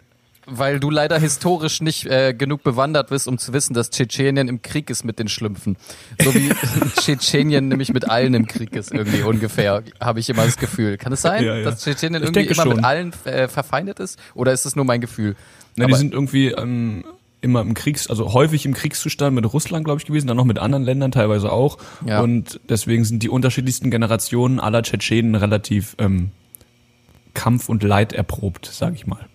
Weil du leider historisch nicht äh, genug bewandert bist, um zu wissen, dass Tschetschenien im Krieg ist mit den Schlümpfen. So wie Tschetschenien nämlich mit allen im Krieg ist, irgendwie ungefähr, habe ich immer das Gefühl. Kann es sein, Ja, ja. dass Tschetschenien irgendwie immer schon. mit allen äh, verfeindet ist? Oder ist es nur mein Gefühl? Na, die Aber- sind irgendwie ähm, immer im Kriegs, also häufig im Kriegszustand mit Russland, glaube ich, gewesen, dann noch mit anderen Ländern teilweise auch. Ja. Und deswegen sind die unterschiedlichsten Generationen aller Tschetschenen relativ ähm, Kampf- und Leid erprobt, sage ich mal.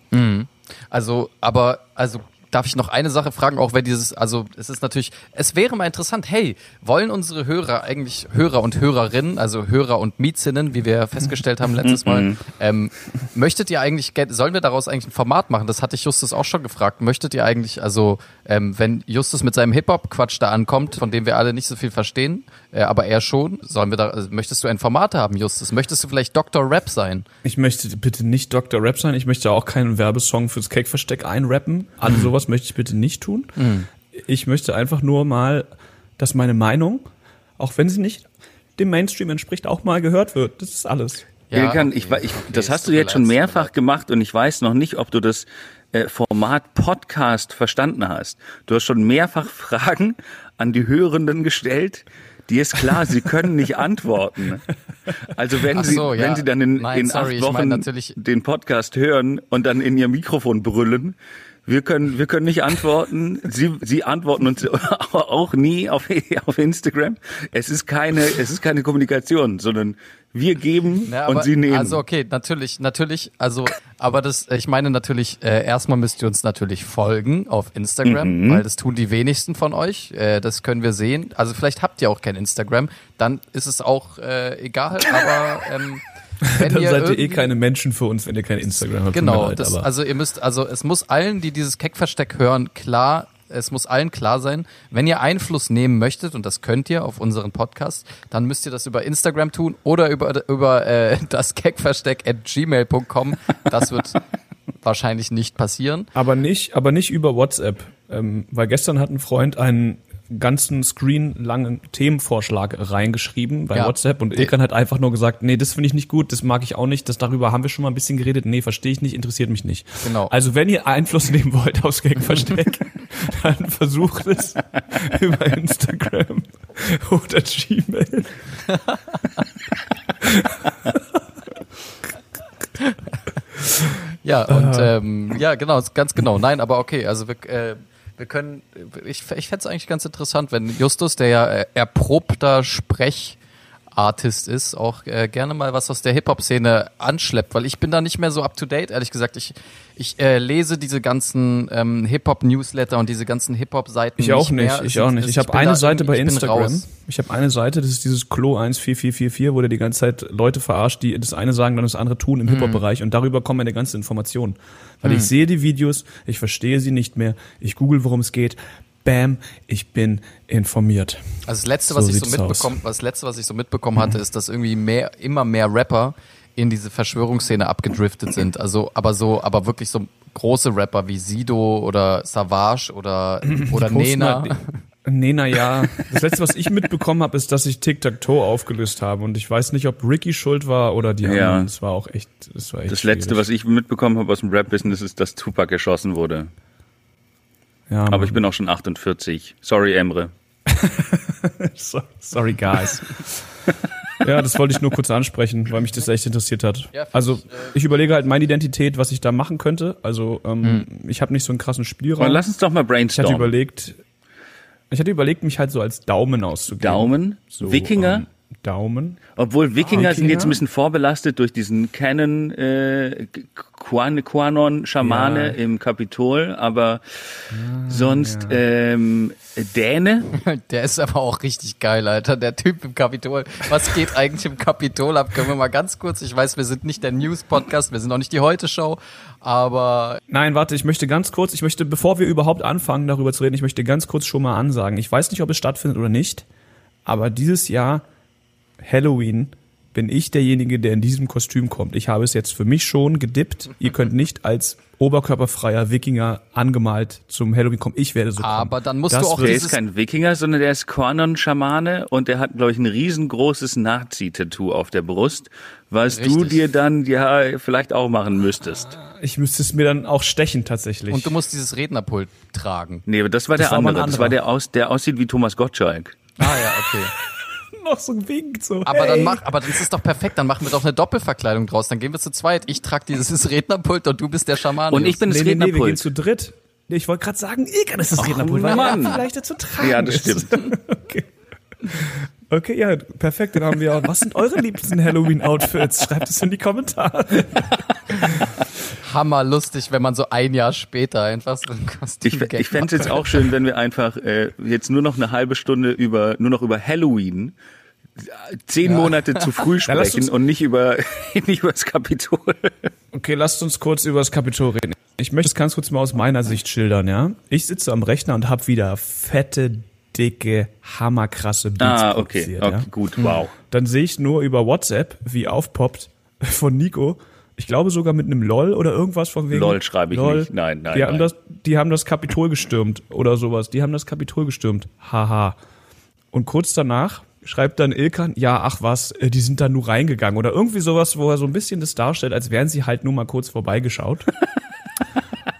Also, aber, also darf ich noch eine Sache fragen, auch wenn dieses, also es ist natürlich, es wäre mal interessant, hey, wollen unsere Hörer eigentlich, Hörer und Hörerinnen, also Hörer und Mietzinnen, wie wir festgestellt haben letztes Mal, ähm, möchtet ihr eigentlich, ge- sollen wir daraus eigentlich ein Format machen? Das hatte ich Justus auch schon gefragt. Möchtet ihr eigentlich, also ähm, wenn Justus mit seinem Hip-Hop-Quatsch da ankommt, von dem wir alle nicht so viel verstehen, äh, aber er schon, sollen wir da, also, möchtest du ein Format haben, Justus? Möchtest du vielleicht Dr. Rap sein? Ich möchte bitte nicht Dr. Rap sein. Ich möchte auch keinen Werbesong fürs Cake-Versteck einrappen. Also sowas möchte ich bitte nicht tun. Ich möchte einfach nur mal, dass meine Meinung, auch wenn sie nicht dem Mainstream entspricht, auch mal gehört wird. Das ist alles. Ilkan, ich, ich, das hast du jetzt schon mehrfach gemacht und ich weiß noch nicht, ob du das äh, Format Podcast verstanden hast. Du hast schon mehrfach Fragen an die Hörenden gestellt. Dir ist klar, sie können nicht antworten. Also wenn Ach sie, so, ja. wenn sie dann in, Nein, in sorry, acht ich Wochen meine natürlich- den Podcast hören und dann in ihr Mikrofon brüllen, wir können, wir können nicht antworten. Sie, sie antworten uns auch nie auf, auf Instagram. Es ist keine, es ist keine Kommunikation, sondern wir geben Ja, und aber- sie nehmen. Also okay, natürlich, natürlich, also, aber das, ich meine natürlich, äh, erstmal müsst ihr uns natürlich folgen auf Instagram, Mhm. weil das tun die wenigsten von euch. Äh, das können wir sehen. Also vielleicht habt ihr auch kein Instagram, dann ist es auch äh, egal, aber ähm, wenn Dann seid ihr eh keine Menschen für uns, wenn ihr kein Instagram habt. Genau, leid, das, also ihr müsst, also es muss allen, die dieses Keckversteck hören, klar, es muss allen klar sein, wenn ihr Einfluss nehmen möchtet, und das könnt ihr auf unseren Podcast, dann müsst ihr das über Instagram tun oder über, über äh, das Keckversteck at gmail.com. Das wird wahrscheinlich nicht passieren. Aber nicht, aber nicht über WhatsApp. Ähm, weil gestern hat ein Freund einen ganzen Screen langen Themenvorschlag reingeschrieben bei Ja. WhatsApp und Ilkan hat einfach nur gesagt, nee, das finde ich nicht gut, das mag ich auch nicht, das darüber haben wir schon mal ein bisschen geredet, nee, verstehe ich nicht, interessiert mich nicht. Genau. Also wenn ihr Einfluss nehmen wollt aufs Gagversteck, dann versucht es über Instagram oder Gmail. Ja, und ähm, ja, genau, ganz genau. Nein, aber okay, also wir, äh, wir können, ich, ich fände es eigentlich ganz interessant, wenn Justus, der ja äh, erprobter Sprechartist ist, auch äh, gerne mal was aus der Hip-Hop-Szene anschleppt, weil ich bin da nicht mehr so up-to-date, ehrlich gesagt. Ich, ich äh, lese diese ganzen ähm, Hip-Hop-Newsletter und diese ganzen Hip-Hop-Seiten Ich auch nicht, mehr. ich auch nicht. es- Ich habe eine Seite bei ich Instagram. Ich habe eine Seite, das ist dieses Klo 14444, wo der die ganze Zeit Leute verarscht, die das eine sagen, dann das andere tun Mhm. im Hip-Hop-Bereich und darüber kommen meine ganze Informationen. Weil ich sehe die Videos, ich verstehe sie nicht mehr, ich google, worum es geht. Bam, ich bin informiert. Also das letzte, So was ich so mitbekommen, was letzte, was ich so mitbekommen hatte, ist, dass irgendwie mehr, immer mehr Rapper in diese Verschwörungsszene abgedriftet sind. Also, aber so, aber wirklich so große Rapper wie Sido oder Savage oder oder Nena. halt- Nena, ja. Das letzte, was ich mitbekommen habe, ist, dass ich Tic-Tac-Toe aufgelöst habe. Und ich weiß nicht, ob Ricky schuld war oder die Ja. anderen. Das war auch echt, das war echt Das letzte, was ich mitbekommen habe aus dem Rap-Business, ist, dass Tupac erschossen wurde. Ja, Aber ich bin auch schon 48. Sorry, Emre. So, sorry, guys. ja, das wollte ich nur kurz ansprechen, weil mich das echt interessiert hat. Also ich, äh, ich überlege halt meine Identität, was ich da machen könnte. Also ähm, ich habe nicht so einen krassen Spielraum. lass uns doch mal Ich hatte brainstormen. überlegt, Ich hatte überlegt, mich halt so als Daumen auszugeben. Daumen, So, Wikinger. ähm, Daumen. Obwohl Wikinger sind Wikinger? jetzt ein bisschen vorbelastet durch diesen Canon äh, Quan, Quanon Schamane Ja. im Kapitol, aber sonst ähm, Däne. Der ist aber auch richtig geil, Alter. Der Typ im Kapitol. Was geht eigentlich im Kapitol ab? Können wir mal ganz kurz, ich weiß, wir sind nicht der News-Podcast, wir sind auch nicht die Heute-Show, aber Nein, warte, ich möchte ganz kurz, ich möchte, bevor wir überhaupt anfangen, darüber zu reden, ich möchte ganz kurz schon mal ansagen. Ich weiß nicht, ob es stattfindet oder nicht, aber dieses Jahr Halloween bin ich derjenige, der in diesem Kostüm kommt. Ich habe es jetzt für mich schon gedippt. Ihr könnt nicht als oberkörperfreier Wikinger angemalt zum Halloween kommen. Ich werde so kommen. Aber dann musst Das du auch Der ist kein Wikinger, sondern der ist Quanon-Schamane und der hat, glaube ich, ein riesengroßes Nazi-Tattoo auf der Brust, was du Richtig. dir dann ja vielleicht auch machen müsstest. Ich müsste es mir dann auch stechen tatsächlich. und du musst dieses Rednerpult tragen. Nee, aber das war Das der war ein andere. Das war der, aus, der aussieht wie Thomas Gottschalk. Ah ja, okay. Noch so winkt so. Aber hey. dann mach, aber das ist doch perfekt, dann machen wir doch eine Doppelverkleidung draus. Dann gehen wir zu zweit. Ich trag dieses Rednerpult und du bist der Schamane. Und ich bin das nee, nee, nee, wir gehen Rednerpult. zu dritt. Nee, Ich wollte gerade sagen, Ilkan ist das Rednerpult, weil Mann. er viel leichter zu tragen Ja, das ist. stimmt. okay. Okay, ja, perfekt. Dann haben wir auch. Was sind eure liebsten Halloween-Outfits? Schreibt es in die Kommentare. hammerlustig, wenn man so ein Jahr später einfach so ein Kostüm Ich, ich fände es jetzt auch schön, wenn wir einfach äh, jetzt nur noch eine halbe Stunde über nur noch über Halloween zehn Monate zu früh Ja, sprechen und nicht über nicht über das Kapitol. Okay, lasst uns kurz über das Kapitol reden. Ich möchte es ganz kurz mal aus meiner Sicht schildern, ja. Ich sitze am Rechner und habe wieder fette, dicke, hammerkrasse Beats Ah, okay, produziert, okay, ja. gut, wow. Dann sehe ich nur über WhatsApp, wie aufpoppt von Nico. Ich glaube sogar mit einem LOL oder irgendwas von wegen. LOL schreibe ich nicht. Nein, nein, Die haben nein. das, die haben das Kapitol gestürmt oder sowas. Die haben das Kapitol gestürmt. Haha. Und kurz danach schreibt dann Ilkan, ja, ach was, äh, die sind da nur reingegangen oder irgendwie sowas, wo er so ein bisschen das darstellt, als wären sie halt nur mal kurz vorbeigeschaut.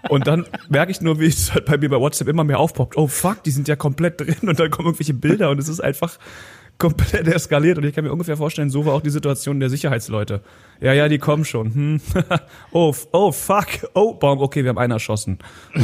Und dann merke ich nur, wie es halt bei mir bei WhatsApp immer mehr aufpoppt. Oh fuck, die sind ja komplett drin und dann kommen irgendwelche Bilder und es ist einfach komplett eskaliert. Und ich kann mir ungefähr vorstellen, so war auch die Situation der Sicherheitsleute. Ja, ja, die kommen schon. Hm. oh, oh fuck, oh Baum, okay, wir haben einen erschossen.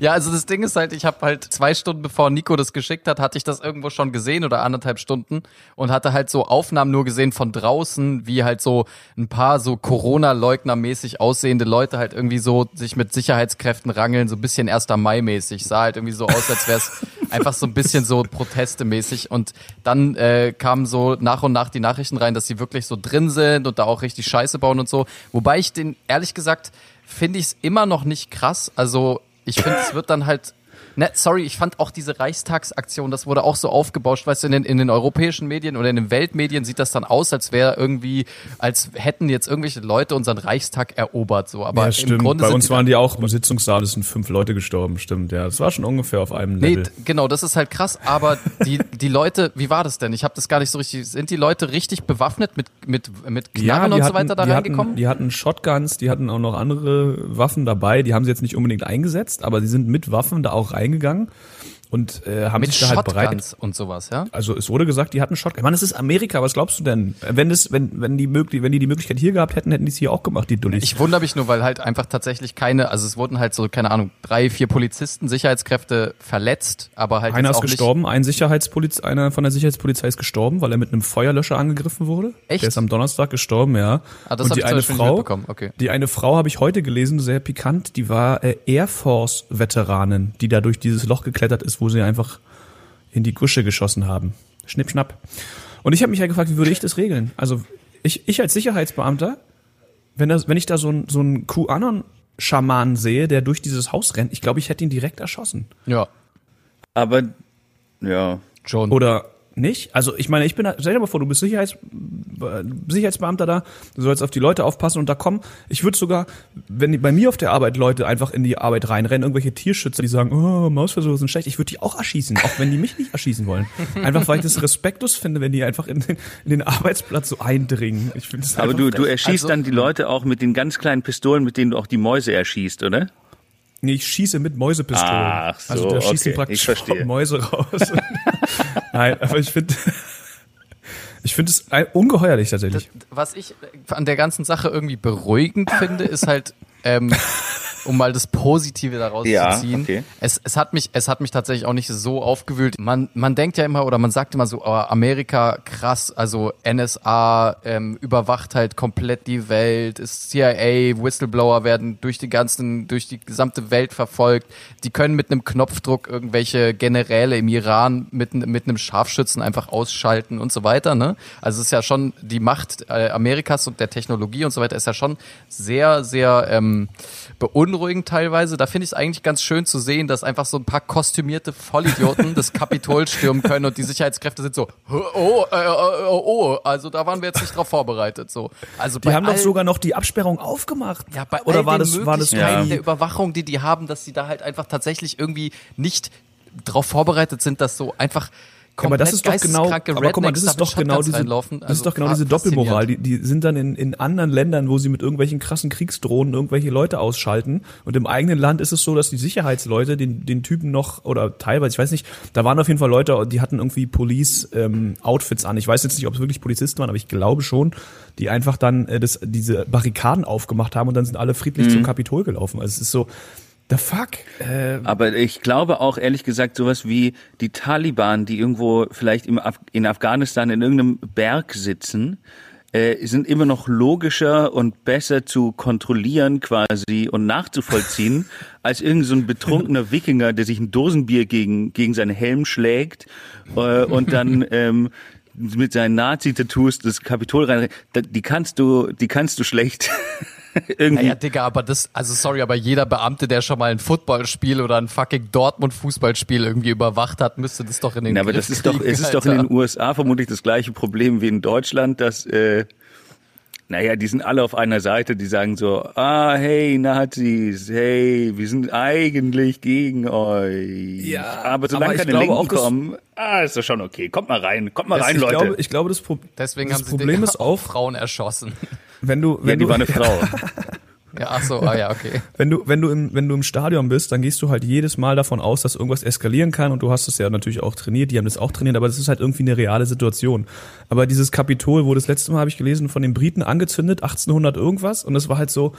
Ja, also das Ding ist halt, ich habe halt zwei Stunden bevor Nico das geschickt hat, hatte ich das irgendwo schon gesehen oder anderthalb Stunden und hatte halt so Aufnahmen nur gesehen von draußen, wie halt so ein paar so Corona-Leugner-mäßig aussehende Leute halt irgendwie so sich mit Sicherheitskräften rangeln, so ein bisschen 1. Mai-mäßig. Sah halt irgendwie so aus, als wäre es einfach so ein bisschen so Proteste-mäßig. Und dann äh, kamen so nach und nach die Nachrichten rein, dass sie wirklich so drin sind und da auch richtig Scheiße bauen und so. Wobei ich den, ehrlich gesagt, finde ich es immer noch nicht krass. Also ich finde, es wird dann halt. Ne, sorry, ich fand auch diese Reichstagsaktion, das wurde auch so aufgebauscht, weißt du, in den, in den europäischen Medien oder in den Weltmedien sieht das dann aus, als wäre irgendwie, als hätten jetzt irgendwelche Leute unseren Reichstag erobert, so. Aber ja, im stimmt. Grunde Bei uns die- waren die auch im Sitzungssaal, es sind fünf Leute gestorben, stimmt. Ja, das war schon ungefähr auf einem Nee, Level. d- genau, das ist halt krass, aber die, die Leute, wie war das denn? Ich habe das gar nicht so richtig, sind die Leute richtig bewaffnet mit, mit, mit Knarren und so weiter da die reingekommen? Hatten, die hatten Shotguns, die hatten auch noch andere Waffen dabei. Die haben sie jetzt nicht unbedingt eingesetzt, aber sie sind mit Waffen da auch reingegangen und äh, haben mit sich da halt bereit. Und sowas, ja? Also es wurde gesagt, die hatten Shotgun. Mann, es ist Amerika, was glaubst du denn? Wenn es, wenn, wenn die möglich, wenn die die Möglichkeit hier gehabt hätten, hätten die es hier auch gemacht, die Dullis. Ich wundere mich nur, weil halt einfach tatsächlich keine, also es wurden halt so, keine Ahnung, drei, vier Polizisten, Sicherheitskräfte verletzt, aber halt einer ist gestorben, ein Sicherheitspoliz einer von der Sicherheitspolizei ist gestorben, weil er mit einem Feuerlöscher angegriffen wurde. Echt? Der ist am Donnerstag gestorben, ja. Ah, das Und die ich eine Frau. Okay. die eine Frau habe ich heute gelesen, sehr pikant. Die war äh, Air Force Veteranin, die da durch dieses Loch geklettert ist, wo sie einfach in die Gusche geschossen haben. Schnipp schnapp. Und ich habe mich ja gefragt, wie würde ich das regeln? Also ich, ich als Sicherheitsbeamter, wenn, das, wenn ich da so einen so einen QAnon-Schaman sehe, der durch dieses Haus rennt, ich glaube, ich hätte ihn direkt erschossen. Ja, Aber ja, schon. Oder nicht? Also ich meine, ich bin, stell dir mal vor, du bist Sicherheits, Sicherheitsbeamter da, du sollst auf die Leute aufpassen und da kommen, ich würde sogar, wenn die, bei mir auf der Arbeit Leute einfach in die Arbeit reinrennen, irgendwelche Tierschützer, die sagen, oh, Mausversuche sind schlecht, ich würde die auch erschießen, auch wenn die mich nicht erschießen wollen. Einfach weil ich das respektlos finde, wenn die einfach in den, in den Arbeitsplatz so eindringen. Ich finde das aber du, du erschießt Also- dann die Leute auch mit den ganz kleinen Pistolen, mit denen du auch die Mäuse erschießt, oder? Nee, ich schieße mit Mäusepistolen. Ach so, also da schießen okay, praktisch. Mäuse raus. Nein, aber ich finde, ich finde es ungeheuerlich tatsächlich. was ich an der ganzen Sache irgendwie beruhigend finde, ist halt, ähm, um mal das Positive daraus Ja, zu ziehen. okay. Es, es hat mich, es hat mich tatsächlich auch nicht so aufgewühlt. Man, man denkt ja immer oder man sagt immer so, oh, Amerika krass, also NSA ähm, überwacht halt komplett die Welt, ist CIA, Whistleblower werden durch die ganzen, durch die gesamte Welt verfolgt. Die können mit einem Knopfdruck irgendwelche Generäle im Iran mit, mit einem Scharfschützen einfach ausschalten und so weiter. Ne? Also es ist ja schon die Macht äh, Amerikas und der Technologie und so weiter ist ja schon sehr, sehr ähm, beunruhigend teilweise. Da finde ich es eigentlich ganz schön zu sehen, dass einfach so ein paar kostümierte Vollidioten das Kapitol stürmen können und die Sicherheitskräfte sind so, oh, äh, äh, oh, oh, also da waren wir jetzt nicht drauf vorbereitet. So. Also Die haben doch sogar noch die Absperrung aufgemacht. ja, bei Oder all war den das, war das die- der Überwachung, die die haben, dass sie da halt einfach tatsächlich irgendwie nicht drauf vorbereitet sind, dass so einfach Ja, aber das ist doch genau, aber guck mal, das Rednecks da ist doch genau diese, reinlaufen. das ist Also doch genau diese Doppelmoral. Die, die sind dann in, in anderen Ländern, wo sie mit irgendwelchen krassen Kriegsdrohnen irgendwelche Leute ausschalten. Und im eigenen Land ist es so, dass die Sicherheitsleute den, den Typen noch, oder teilweise, ich weiß nicht, da waren auf jeden Fall Leute, die hatten irgendwie Police-Outfits an. Ich weiß jetzt nicht, ob es wirklich Polizisten waren, aber ich glaube schon, die einfach dann äh, das, diese Barrikaden aufgemacht haben und dann sind alle friedlich Mhm. zum Kapitol gelaufen. Also es ist so, the fuck? Äh, Aber ich glaube auch ehrlich gesagt sowas wie die Taliban, die irgendwo vielleicht im Af in Afghanistan in irgendeinem Berg sitzen, äh, sind immer noch logischer und besser zu kontrollieren quasi und nachzuvollziehen als irgend so ein betrunkener Wikinger, der sich ein Dosenbier gegen gegen seinen Helm schlägt äh, und dann ähm, mit seinen Nazi-Tattoos das Kapitol rein. Die kannst du, die kannst du schlecht irgendwie. Naja, Digga, aber das, also sorry, aber jeder Beamte, der schon mal ein Footballspiel oder ein fucking Dortmund-Fußballspiel irgendwie überwacht hat, müsste das doch in den aber Griff das ist doch, kriegen, es ist doch in den USA vermutlich das gleiche Problem wie in Deutschland, dass, äh, naja, die sind alle auf einer Seite, die sagen so, ah, hey, Nazis, hey, wir sind eigentlich gegen euch. Ja, aber solange aber ich keine glaube Linken kommen, ah, ist doch schon okay. Kommt mal rein, kommt mal das- rein, ich Leute. glaube, ich glaube, das, Pro Deswegen das haben sie Problem den ist auch, Frauen erschossen. wenn du, ja, wenn die du, war eine Frau. Ja, ach so, ah ja, okay. Wenn du, wenn du im, wenn du im Stadion bist, dann gehst du halt jedes Mal davon aus, dass irgendwas eskalieren kann und du hast es ja natürlich auch trainiert, die haben das auch trainiert, aber das ist halt irgendwie eine reale Situation. Aber dieses Kapitol wurde das letzte Mal, habe ich gelesen, von den Briten angezündet, 1800 irgendwas und es war halt so,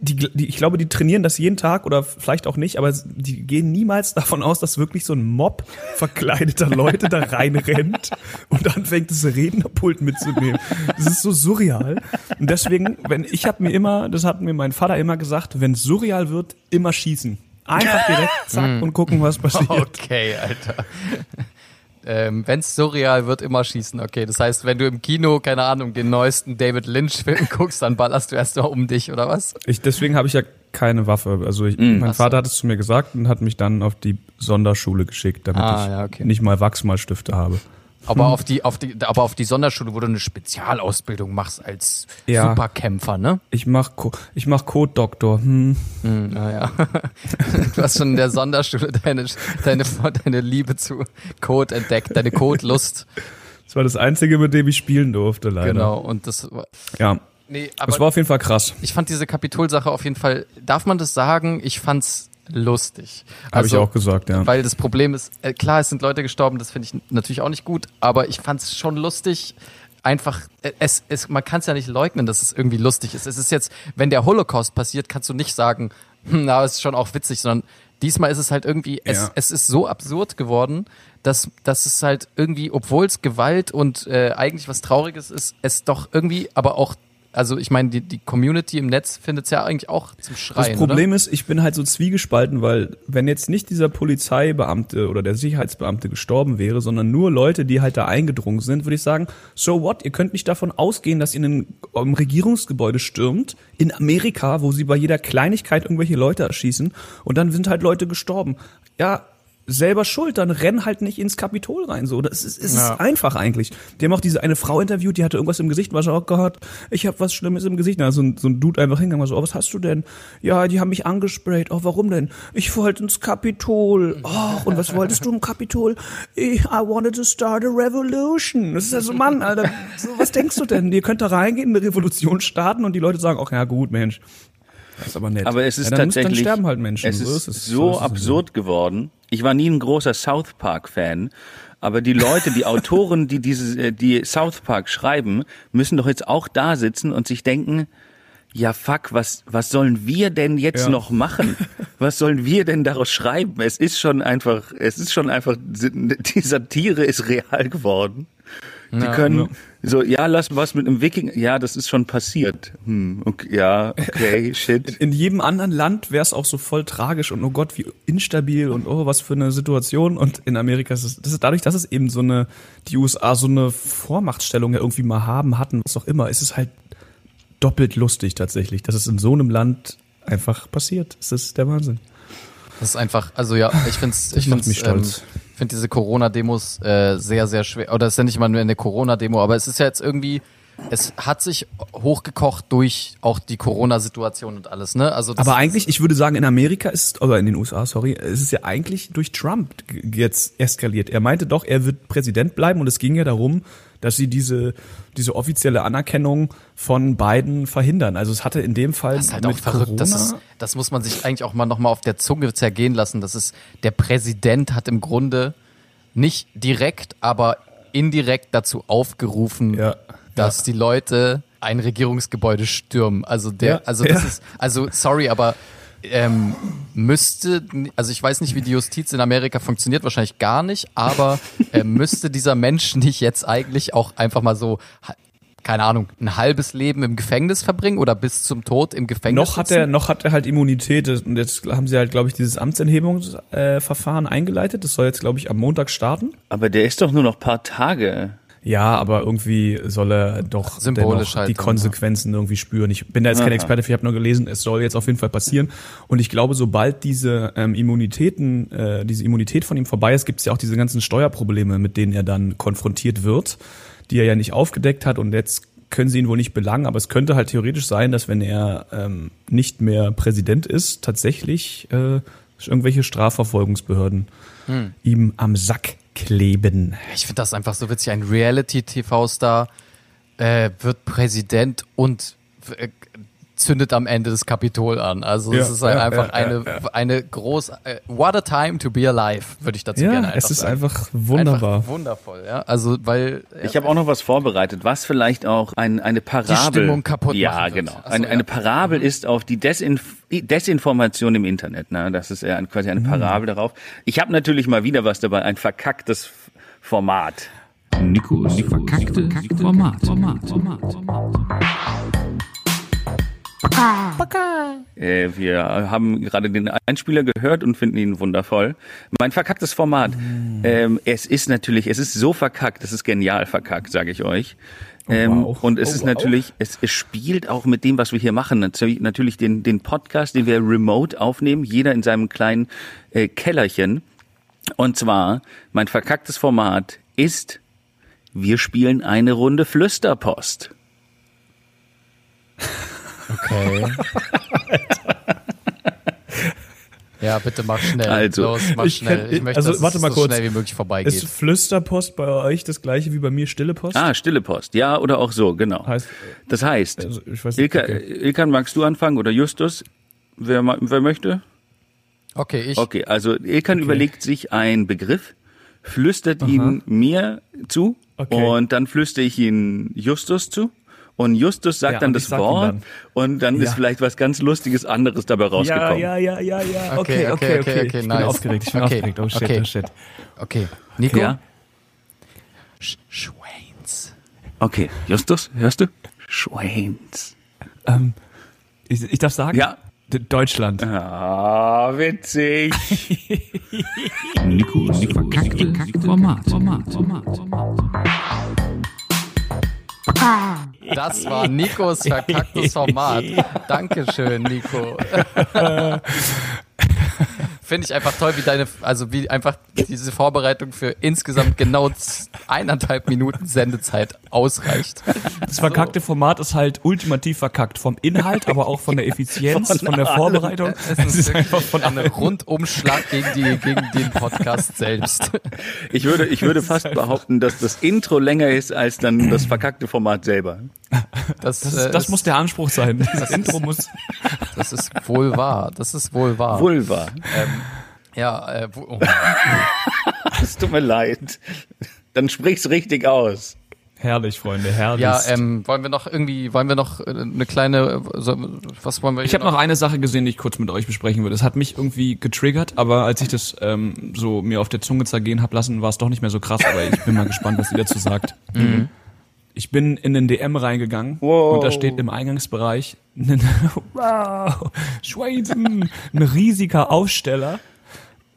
die, die, ich glaube, die trainieren das jeden Tag oder vielleicht auch nicht, aber die gehen niemals davon aus, dass wirklich so ein Mob verkleideter Leute da reinrennt und anfängt, das Rednerpult mitzunehmen. Das ist so surreal. Und deswegen, wenn ich habe mir immer, das hat mir mein Vater immer gesagt, wenn es surreal wird, immer schießen. Einfach direkt, zack, und gucken, was passiert. Okay, Alter. Ähm, Wenn es surreal wird, immer schießen. Okay, das heißt, wenn du im Kino, keine Ahnung, den neuesten David Lynch-Film guckst, dann ballerst du erst mal um dich, oder was? Ich, deswegen habe ich ja keine Waffe. Also ich, mein Ach so. Vater hat es zu mir gesagt und hat mich dann auf die Sonderschule geschickt, damit Ah, ich ja, okay. nicht mal Wachsmalstifte habe. Aber auf die, auf die, aber auf die Sonderschule, wo du eine Spezialausbildung machst als Ja. Superkämpfer, ne? Ich mach, Co ich mach Code-Doktor. Hm. Hm, naja. Du hast schon in der Sonderschule deine, deine, deine Liebe zu Code entdeckt, deine Code-Lust. Das war das Einzige, mit dem ich spielen durfte, leider. Genau. Und das war, Ja, nee, aber das war auf jeden Fall krass. ich fand diese Kapitolsache auf jeden Fall, darf man das sagen? Ich fand's lustig. Habe ich auch gesagt, ja. Weil das Problem ist, äh, klar, es sind Leute gestorben, das finde ich natürlich auch nicht gut, aber ich fand's schon lustig. Einfach, äh, es, es, man kann es ja nicht leugnen, dass es irgendwie lustig ist. Es ist jetzt, wenn der Holocaust passiert, kannst du nicht sagen, na, es ist schon auch witzig, sondern diesmal ist es halt irgendwie, es, Ja. es ist so absurd geworden, dass, dass es halt irgendwie, obwohl es Gewalt und äh, eigentlich was Trauriges ist, es doch irgendwie, aber auch, also ich meine, die, die Community im Netz findet es ja eigentlich auch zum Schreien. Das Problem ist, ich bin halt so zwiegespalten, weil wenn jetzt nicht dieser Polizeibeamte oder der Sicherheitsbeamte gestorben wäre, sondern nur Leute, die halt da eingedrungen sind, würde ich sagen, so what, ihr könnt nicht davon ausgehen, dass ihr in ein um Regierungsgebäude stürmt, in Amerika, wo sie bei jeder Kleinigkeit irgendwelche Leute erschießen und dann sind halt Leute gestorben. Ja, selber schuld, dann renn halt nicht ins Kapitol rein. So, das ist, es Ja. ist einfach eigentlich. Die haben auch diese eine Frau interviewt, die hatte irgendwas im Gesicht, war schon auch gehört, ich habe was Schlimmes im Gesicht. Na, so ein, so ein Dude einfach hingegangen, war so, oh, was hast du denn? Ja, die haben mich angesprayt. Oh, warum denn? Ich wollte ins Kapitol. Oh, und was wolltest du im Kapitol? Ich, I wanted to start a revolution. Das ist ja so, Mann, Alter, so, was denkst du denn? Ihr könnt da reingehen, eine Revolution starten und die Leute sagen, ach ja, gut, Mensch. Das ist aber nett. Aber es ist ja, dann, muss- tatsächlich, Dann sterben halt Menschen. es ist es. so, ist es. absurd geworden. Ich war nie ein großer South Park Fan, aber die Leute, die Autoren, die diese, äh, die South Park schreiben, müssen doch jetzt auch da sitzen und sich denken, ja fuck, was, was sollen wir denn jetzt Ja. noch machen? Was sollen wir denn daraus schreiben? Es ist schon einfach, es ist schon einfach, die Satire ist real geworden. Die Ja, können so, ja, lass was mit einem Wikinger, ja, das ist schon passiert. Hm, okay, ja, okay, shit. In jedem anderen Land wäre es auch so voll tragisch und oh Gott, wie instabil und oh, was für eine Situation. Und in Amerika ist es, das ist dadurch, dass es eben so eine, die USA so eine Vormachtstellung ja irgendwie mal haben, hatten, was auch immer, ist es halt doppelt lustig tatsächlich, dass es in so einem Land einfach passiert. Das ist der Wahnsinn. Das ist einfach, also ja, ich find's, ich macht find's, mich stolz. Ähm, finde diese Corona-Demos äh, sehr, sehr schwer. Oder es ist ja nicht mal nur eine Corona-Demo, aber es ist ja jetzt irgendwie, es hat sich hochgekocht durch auch die Corona-Situation und alles, ne? Also Aber eigentlich, ich würde sagen, in Amerika ist, oder in den USA, sorry, ist es ja eigentlich durch Trump jetzt eskaliert. Er meinte doch, er wird Präsident bleiben und es ging ja darum, dass sie diese, diese offizielle Anerkennung von Biden verhindern. Also es hatte in dem Fall Das ist halt auch verrückt. Corona, Das, ist, das muss man sich eigentlich auch mal nochmal auf der Zunge zergehen lassen. Das ist, der Präsident hat im Grunde nicht direkt, aber indirekt dazu aufgerufen, Ja. dass die Leute ein Regierungsgebäude stürmen. Also der, Ja. also das Ja. ist, also sorry, aber ähm, müsste, also ich weiß nicht, wie die Justiz in Amerika funktioniert, wahrscheinlich gar nicht, aber äh, müsste dieser Mensch nicht jetzt eigentlich auch einfach mal so, keine Ahnung, ein halbes Leben im Gefängnis verbringen oder bis zum Tod im Gefängnis noch hat er, noch hat er halt Immunität und jetzt haben sie halt, glaube ich, dieses Amtsenthebungsverfahren eingeleitet. Das soll jetzt, glaube ich, am Montag starten. Aber der ist doch nur noch paar Tage. Ja, aber irgendwie soll er doch Symbolisch halt die Konsequenzen irgendwie spüren. Ich bin da jetzt kein. Experte, für, ich habe nur gelesen, es soll jetzt auf jeden Fall passieren. Und ich glaube, sobald diese ähm, Immunitäten, äh, diese Immunität von ihm vorbei ist, gibt es ja auch diese ganzen Steuerprobleme, mit denen er dann konfrontiert wird, die er ja nicht aufgedeckt hat. Und jetzt können sie ihn wohl nicht belangen, aber es könnte halt theoretisch sein, dass wenn er ähm, nicht mehr Präsident ist, tatsächlich äh, irgendwelche Strafverfolgungsbehörden Hm. ihm am Sack kleben. Ich finde das einfach so witzig. Ein Reality-TV-Star äh, wird Präsident und äh, zündet am Ende das Kapitol an. Also es Ja, ist halt ja, einfach ja, eine, eine groß, äh, what a time to be alive, würde ich dazu Ja, gerne einfach es ist sagen. einfach wunderbar. Einfach wundervoll, ja. Also, weil äh, Ich habe auch noch was vorbereitet, was vielleicht auch ein, eine Parabel, Stimmung kaputt ja genau, so, eine, ja. eine Parabel ist auf die Desinf Desinformation im Internet. Ne? Das ist ja quasi eine Parabel darauf. Ich habe natürlich mal wieder was dabei, ein verkacktes Format. Nikos verkackte Format. Format. Format. Äh, wir haben gerade den Einspieler gehört und finden ihn wundervoll. Mein verkacktes Format. Ähm, es ist natürlich, es ist so verkackt, es ist genial verkackt, sage ich euch. Ähm, wow. Und es Oh, ist wow. natürlich, es, es spielt auch mit dem, was wir hier machen. Natürlich, natürlich den, den Podcast, den wir remote aufnehmen, jeder in seinem kleinen äh, Kellerchen. Und zwar, mein verkacktes Format ist, wir spielen eine Runde Flüsterpost. Okay. ja, bitte mach schnell. Also, Los, mach ich schnell. kenn- ich möchte, also, dass warte es mal so kurz. schnell wie möglich vorbeigeht. Ist Flüsterpost bei euch das gleiche wie bei mir Stille Post? Ah, stille Post. Ja, oder auch so, genau. Heißt, Das heißt, also ich weiß nicht, Ilka, okay. Ilkan, magst du anfangen oder Justus? Wer, wer möchte? okay, ich. Okay, also Ilkan überlegt sich einen Begriff, flüstert ihn mir zu Okay. und dann flüstere ich ihn Justus zu. Und Justus sagt Ja, dann das sag Wort dann. und dann Ja. ist vielleicht was ganz Lustiges anderes dabei ja, rausgekommen. ja, ja, ja, ja. Okay, Okay, okay, okay, okay, okay. okay, Ich bin nice. aufgeregt, ich bin Okay, aufgeregt. Oh shit, okay. oh shit. Okay. Nico? Ja? Sch Schweins. Okay, Justus, hörst du? Schweins. Ähm, ich, ich darf sagen? Ja. Deutschland. Ah, witzig. Nikos verkackte Format. Format. Format. Das war Nikos verkacktes Format. Dankeschön, Nico. Finde ich einfach toll, wie deine, also wie einfach diese Vorbereitung für insgesamt genau eineinhalb Minuten Sendezeit ausreicht. Das verkackte Format ist halt ultimativ verkackt. Vom Inhalt, aber auch von der Effizienz, von, der Vorbereitung. Es ist, einfach von einem Rundumschlag gegen, die, gegen den Podcast selbst. Ich würde, ich würde fast behaupten, dass das Intro länger ist als dann das verkackte Format selber. Das, Das, äh, das ist, muss der Anspruch sein. Das Intro muss. das ist wohl wahr. Das ist wohl wahr. Vulva. Ja, äh, wo, oh. Es tut mir leid. Dann sprich's richtig aus. Herrlich, Freunde, herrlich. Ja, ähm, wollen wir noch irgendwie, wollen wir noch äh, eine kleine, äh, so, was wollen wir Ich habe noch eine Sache gesehen, die ich kurz mit euch besprechen würde. Es hat mich irgendwie getriggert, aber als ich das ähm, so mir auf der Zunge zergehen hab lassen, war es doch nicht mehr so krass. Aber ich bin mal gespannt, was ihr dazu sagt. Ich bin in den DM reingegangen Wow. und da steht im Eingangsbereich ein, wow, Schweizen, ein riesiger Aussteller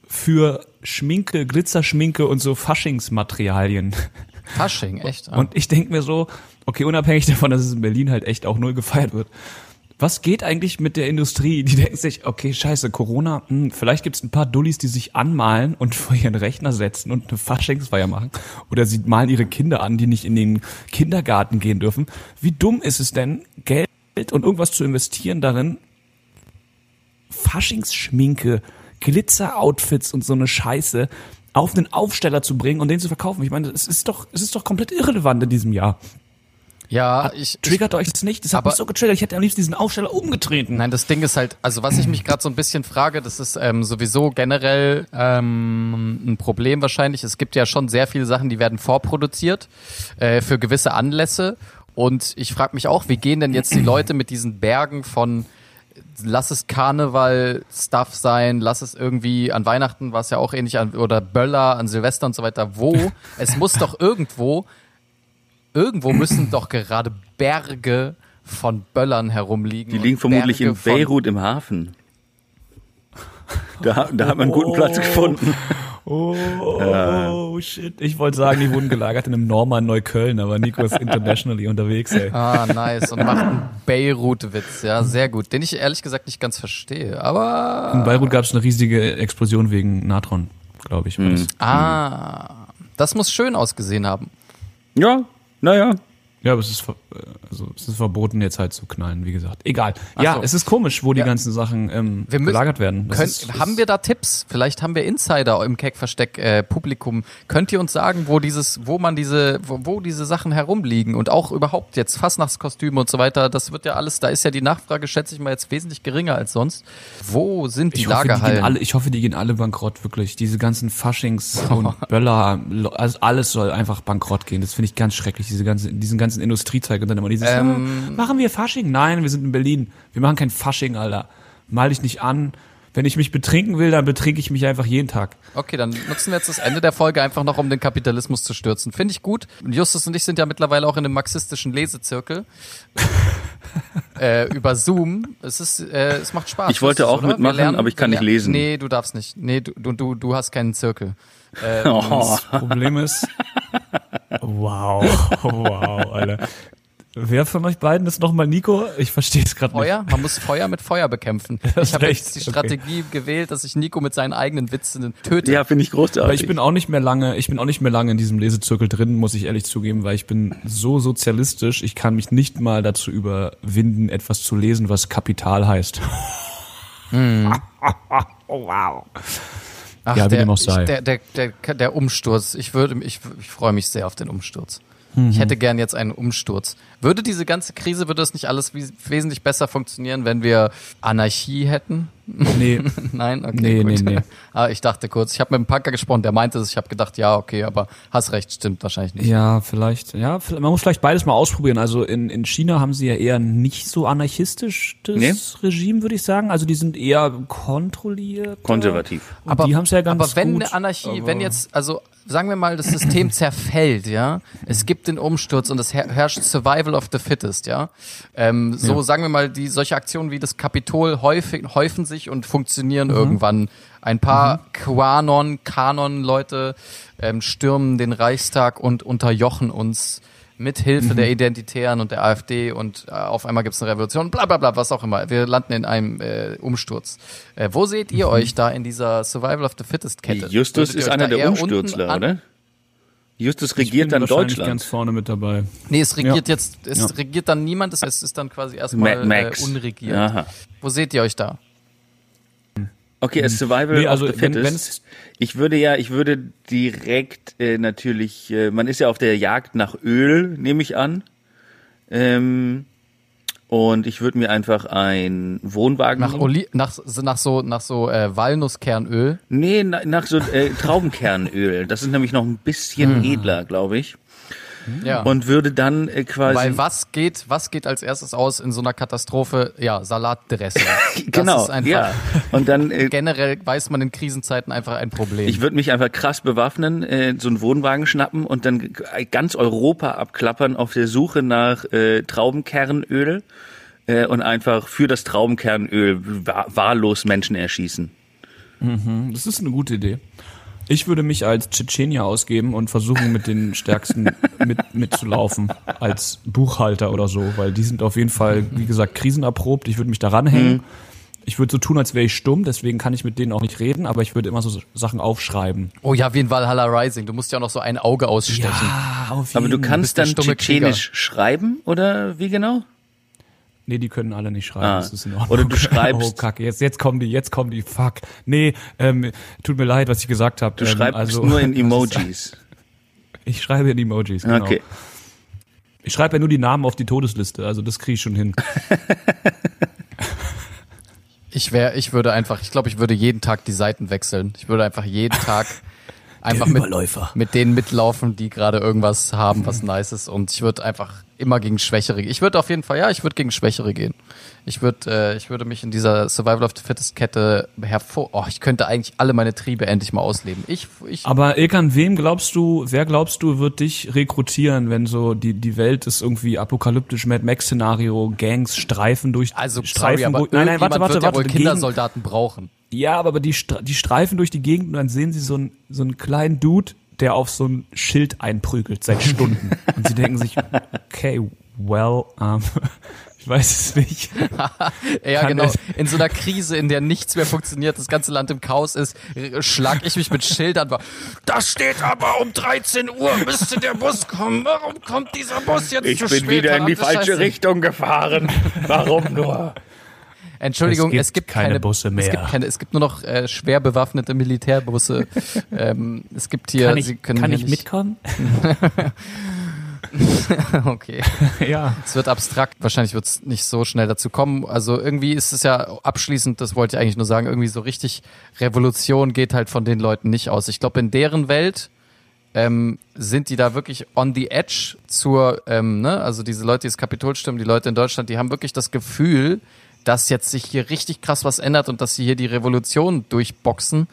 für Schminke, Glitzerschminke und so Faschingsmaterialien. Fasching, echt? Ah. Und ich denke mir so, okay, unabhängig davon, dass es in Berlin halt echt auch null gefeiert wird. Was geht eigentlich mit der Industrie? Die denken sich, okay, scheiße, Corona, hm, vielleicht gibt's ein paar Dullis, die sich anmalen und vor ihren Rechner setzen und eine Faschingsfeier machen. Oder sie malen ihre Kinder an, die nicht in den Kindergarten gehen dürfen. Wie dumm ist es denn, Geld und irgendwas zu investieren darin, Faschingsschminke, Glitzeroutfits und so eine Scheiße auf einen Aufsteller zu bringen und den zu verkaufen. Ich meine, es ist doch, es ist doch komplett irrelevant in diesem Jahr. Ja, ich, ich Triggert euch das nicht? Das hat Aber- mich so getriggert. Ich hätte am liebsten diesen Aufsteller umgetreten. Nein, das Ding ist halt, also was ich mich gerade so ein bisschen frage, das ist ähm, sowieso generell ähm, ein Problem wahrscheinlich. Es gibt ja schon sehr viele Sachen, die werden vorproduziert äh, für gewisse Anlässe. Und ich frage mich auch, wie gehen denn jetzt die Leute mit diesen Bergen von lass es Karneval-Stuff sein, lass es irgendwie an Weihnachten war es ja auch ähnlich an, oder Böller an Silvester und so weiter. Wo? es muss doch irgendwo, irgendwo müssen doch gerade Berge von Böllern herumliegen. Die liegen vermutlich Berge in Beirut im Hafen. Da, da hat man einen guten Platz gefunden. Oh, oh shit. Ich wollte sagen, die wurden gelagert in einem Norman Neukölln, aber Nico ist internationally unterwegs, ey. Ah, nice. Und macht einen Beirut-Witz. Ja, sehr gut. Den ich ehrlich gesagt nicht ganz verstehe. Aber. In Beirut gab es eine riesige Explosion wegen Natron, glaube ich. Das. Ah. Das muss schön ausgesehen haben. Ja, naja. Ja, aber es ist, also, es ist verboten, jetzt halt zu knallen, wie gesagt. Egal. Ja, so. es ist komisch, wo die Ja. ganzen Sachen ähm, Wir müssen- gelagert werden. Könnt, ist, haben wir da Tipps? Vielleicht haben wir Insider im Keckversteck äh, Publikum. Könnt ihr uns sagen, wo dieses, wo man diese, wo, wo diese Sachen herumliegen und auch überhaupt jetzt Fastnachtskostüme und so weiter? Das wird ja alles. Da ist ja die Nachfrage, schätze ich mal jetzt wesentlich geringer als sonst. Wo sind die ich hoffe, Lagerhallen? alle, ich hoffe, die gehen alle bankrott, wirklich. Diese ganzen Faschings und Böller, also alles soll einfach bankrott gehen. Das finde ich ganz schrecklich, diese ganze, diesen ganzen Industriezeug und dann immer dieses, Ähm, "Ah, machen wir Fasching? Nein, wir sind in Berlin. Wir machen kein Fasching, Alter. Mal dich nicht an. Wenn ich mich betrinken will, dann betrinke ich mich einfach jeden Tag. Okay, dann nutzen wir jetzt das Ende der Folge einfach noch, um den Kapitalismus zu stürzen. Finde ich gut. Und Justus und ich sind ja mittlerweile auch in einem marxistischen Lesezirkel. äh, über Zoom. Es ist, äh, es macht Spaß. Ich wollte auch oder? Mitmachen, aber ich kann nicht lesen. Nee, du darfst nicht. Nee, du, du, du, hast keinen Zirkel. Äh, Oh. Das Problem ist, wow, wow, Alter. Wer von euch beiden ist nochmal Nico? Ich verstehe es gerade nicht. Feuer? Man muss Feuer mit Feuer bekämpfen. Ich habe jetzt die okay. Strategie gewählt, dass ich Nico mit seinen eigenen Witzen töte. Ja, finde ich großartig. Aber ich bin auch nicht mehr lange, ich bin auch nicht mehr lange in diesem Lesezirkel drin, muss ich ehrlich zugeben, weil ich bin so sozialistisch, ich kann mich nicht mal dazu überwinden, etwas zu lesen, was Kapital heißt. oh, wow. Ach, Ja, wie der, dem auch sei. Ich, der, der, der, der Umsturz. Ich würde, ich, ich freue mich sehr auf den Umsturz. Mhm. Ich hätte gern jetzt einen Umsturz. Würde diese ganze Krise, würde das nicht alles wesentlich besser funktionieren, wenn wir Anarchie hätten? Nee, Nein, okay, Nee, gut. nee, nee. ah, ich dachte kurz, ich habe mit dem Punker gesprochen, der meinte es, ich habe gedacht, ja, okay, aber hast recht, stimmt wahrscheinlich nicht. ja, vielleicht, ja, man muss vielleicht beides mal ausprobieren. Also in, in China haben sie ja eher nicht so anarchistisch das Nee. Regime, würde ich sagen. Also die sind eher kontrolliert. Konservativ. Und aber, die haben es ja ganz aber wenn gut. eine Anarchie, aber- wenn jetzt, also sagen wir mal, das System zerfällt, ja, es gibt den Umsturz und es her herrscht Survival of the Fittest, ja. Ähm, so sagen wir mal, die solche Aktionen wie das Kapitol häufig, häufen sich und funktionieren Mhm. irgendwann. Ein paar Quanon, Kanon-Leute ähm, stürmen den Reichstag und unterjochen uns mit Hilfe Mhm. der Identitären und der AfD und äh, auf einmal gibt es eine Revolution, bla bla bla, was auch immer. Wir landen in einem äh, Umsturz. Äh, wo seht ihr Mhm. euch da in dieser Survival of the Fittest Kette? Justus Würdet ist einer der Umstürzler, oder? Justus Ich bin regiert dann wahrscheinlich Deutschland. ganz vorne mit dabei. Nee, es regiert Ja. jetzt, es Ja. regiert dann niemand, es es ist dann quasi erstmal äh, unregiert. Aha. Wo seht ihr euch da? Okay, as Survival Nee, also of the wenn- Fittest. wenn's- ich würde ja, ich würde direkt äh, natürlich, äh, man ist ja auf der Jagd nach Öl, nehme ich an. Ähm, und ich würde mir einfach ein Wohnwagen. Nach. Oli nach, nach so, nach so äh, Walnusskernöl. Nee, na, nach so äh, Traubenkernöl. Das ist nämlich noch ein bisschen Mhm. edler, glaube ich. Ja. und würde dann äh, quasi Weil was geht, was geht als erstes aus in so einer Katastrophe? Ja, Salatdressing. Das genau ist einfach, ja und dann äh, generell weiß man in Krisenzeiten einfach ein Problem. Ich würde mich einfach krass bewaffnen, äh, so einen Wohnwagen schnappen und dann ganz Europa abklappern auf der Suche nach äh, Traubenkernöl äh, und einfach für das Traubenkernöl wa wahllos Menschen erschießen. Das ist eine gute Idee. Ich würde mich als Tschetschenier ausgeben und versuchen, mit den Stärksten mit, mitzulaufen, als Buchhalter oder so, weil die sind auf jeden Fall, wie gesagt, krisenerprobt. Ich würde mich da ranhängen. Ich würde so tun, als wäre ich stumm, deswegen kann ich mit denen auch nicht reden, aber ich würde immer so Sachen aufschreiben. oh ja, wie in Valhalla Rising. Du musst ja auch noch so ein Auge ausstechen. auf Aber du kannst der dann Tschetschenisch schreiben oder wie genau? Nee, die können alle nicht schreiben. Ah. Das ist in Ordnung. Oder du schreibst- Oh, Kacke, jetzt, jetzt kommen die, jetzt kommen die, fuck. Nee, ähm, tut mir leid, was ich gesagt habe. Du ähm, schreibst also, nur in Emojis. Ich schreibe in Emojis, genau. Okay. Ich schreibe ja nur die Namen auf die Todesliste, also das kriege ich schon hin. Ich wäre, ich würde einfach, ich glaube, ich würde jeden Tag die Seiten wechseln. Ich würde einfach jeden Tag einfach mit, mit denen mitlaufen, die gerade irgendwas haben, was nice ist. Und ich würde einfach immer gegen Schwächere. Ich würde auf jeden Fall, ja, ich würde gegen Schwächere gehen. Ich würde, äh, ich würde mich in dieser Survival of the Fittest Kette hervor. Oh, ich könnte eigentlich alle meine Triebe endlich mal ausleben. Ich, ich. Aber Ilkan, wem glaubst du, wer glaubst du, wird dich rekrutieren, wenn so die, die Welt ist irgendwie apokalyptisch Mad Max Szenario, Gangs streifen durch Also sorry, Streifen aber durch- nein, nein, warte, warte, wird ja warte, wohl Kindersoldaten brauchen. Ja, aber die, die streifen durch die Gegend und dann sehen sie so einen, so einen kleinen Dude, der auf so ein Schild einprügelt seit Stunden. und sie denken sich, okay, well, ähm, ich weiß es nicht. Ja, Kann genau. In so einer Krise, in der nichts mehr funktioniert, das ganze Land im Chaos ist, schlag ich mich mit Schildern. Das steht aber um 13 Uhr, müsste der Bus kommen. Warum kommt dieser Bus jetzt Ich zu bin spät? wieder in die falsche Scheiße. Richtung gefahren. Warum nur? Entschuldigung, Es es gibt gibt, keine keine Busse mehr. Es gibt, keine, es gibt nur noch äh, schwer bewaffnete Militärbusse. ähm, es gibt hier. kann Sie ich, können kann ich nicht, mitkommen? Okay. ja. Es wird abstrakt, wahrscheinlich wird es nicht so schnell dazu kommen. Also irgendwie ist es ja abschließend, das wollte ich eigentlich nur sagen, irgendwie so richtig Revolution geht halt von den Leuten nicht aus. Ich glaube, in deren Welt ähm, sind die da wirklich on the edge zur, ähm, ne, also diese Leute, die das Kapitol stimmen, die Leute in Deutschland, die haben wirklich das Gefühl, dass jetzt sich hier richtig krass was ändert und dass sie hier die Revolution durchboxen.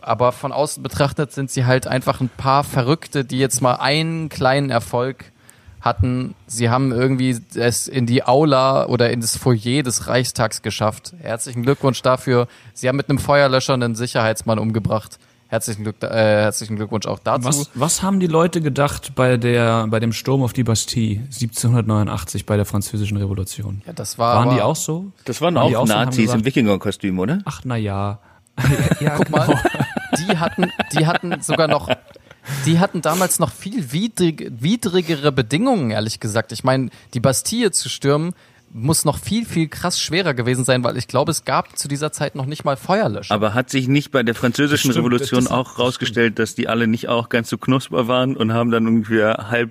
Aber von außen betrachtet sind sie halt einfach ein paar Verrückte, die jetzt mal einen kleinen Erfolg hatten. Sie haben irgendwie es in die Aula oder in das Foyer des Reichstags geschafft. Herzlichen Glückwunsch dafür. Sie haben mit einem Feuerlöscher einen Sicherheitsmann umgebracht. Herzlichen, Glück, äh, herzlichen Glückwunsch auch dazu. Was, was haben die Leute gedacht bei der, bei dem Sturm auf die Bastille 1789 bei der französischen Revolution? Ja, das war Waren aber, die auch so? Das waren Waren die auch Nazis gesagt, im Wikingerkostüm, oder? Ach, na ja. ja, Guck mal, die hatten, die hatten sogar noch, die hatten damals noch viel widrig, widrigere Bedingungen, ehrlich gesagt. Ich meine, die Bastille zu stürmen muss noch viel, viel krass schwerer gewesen sein, weil ich glaube, es gab zu dieser Zeit noch nicht mal Feuerlöscher. Aber hat sich nicht bei der französischen stimmt, Revolution das- auch rausgestellt, dass die alle nicht auch ganz so knusper waren und haben dann irgendwie halb,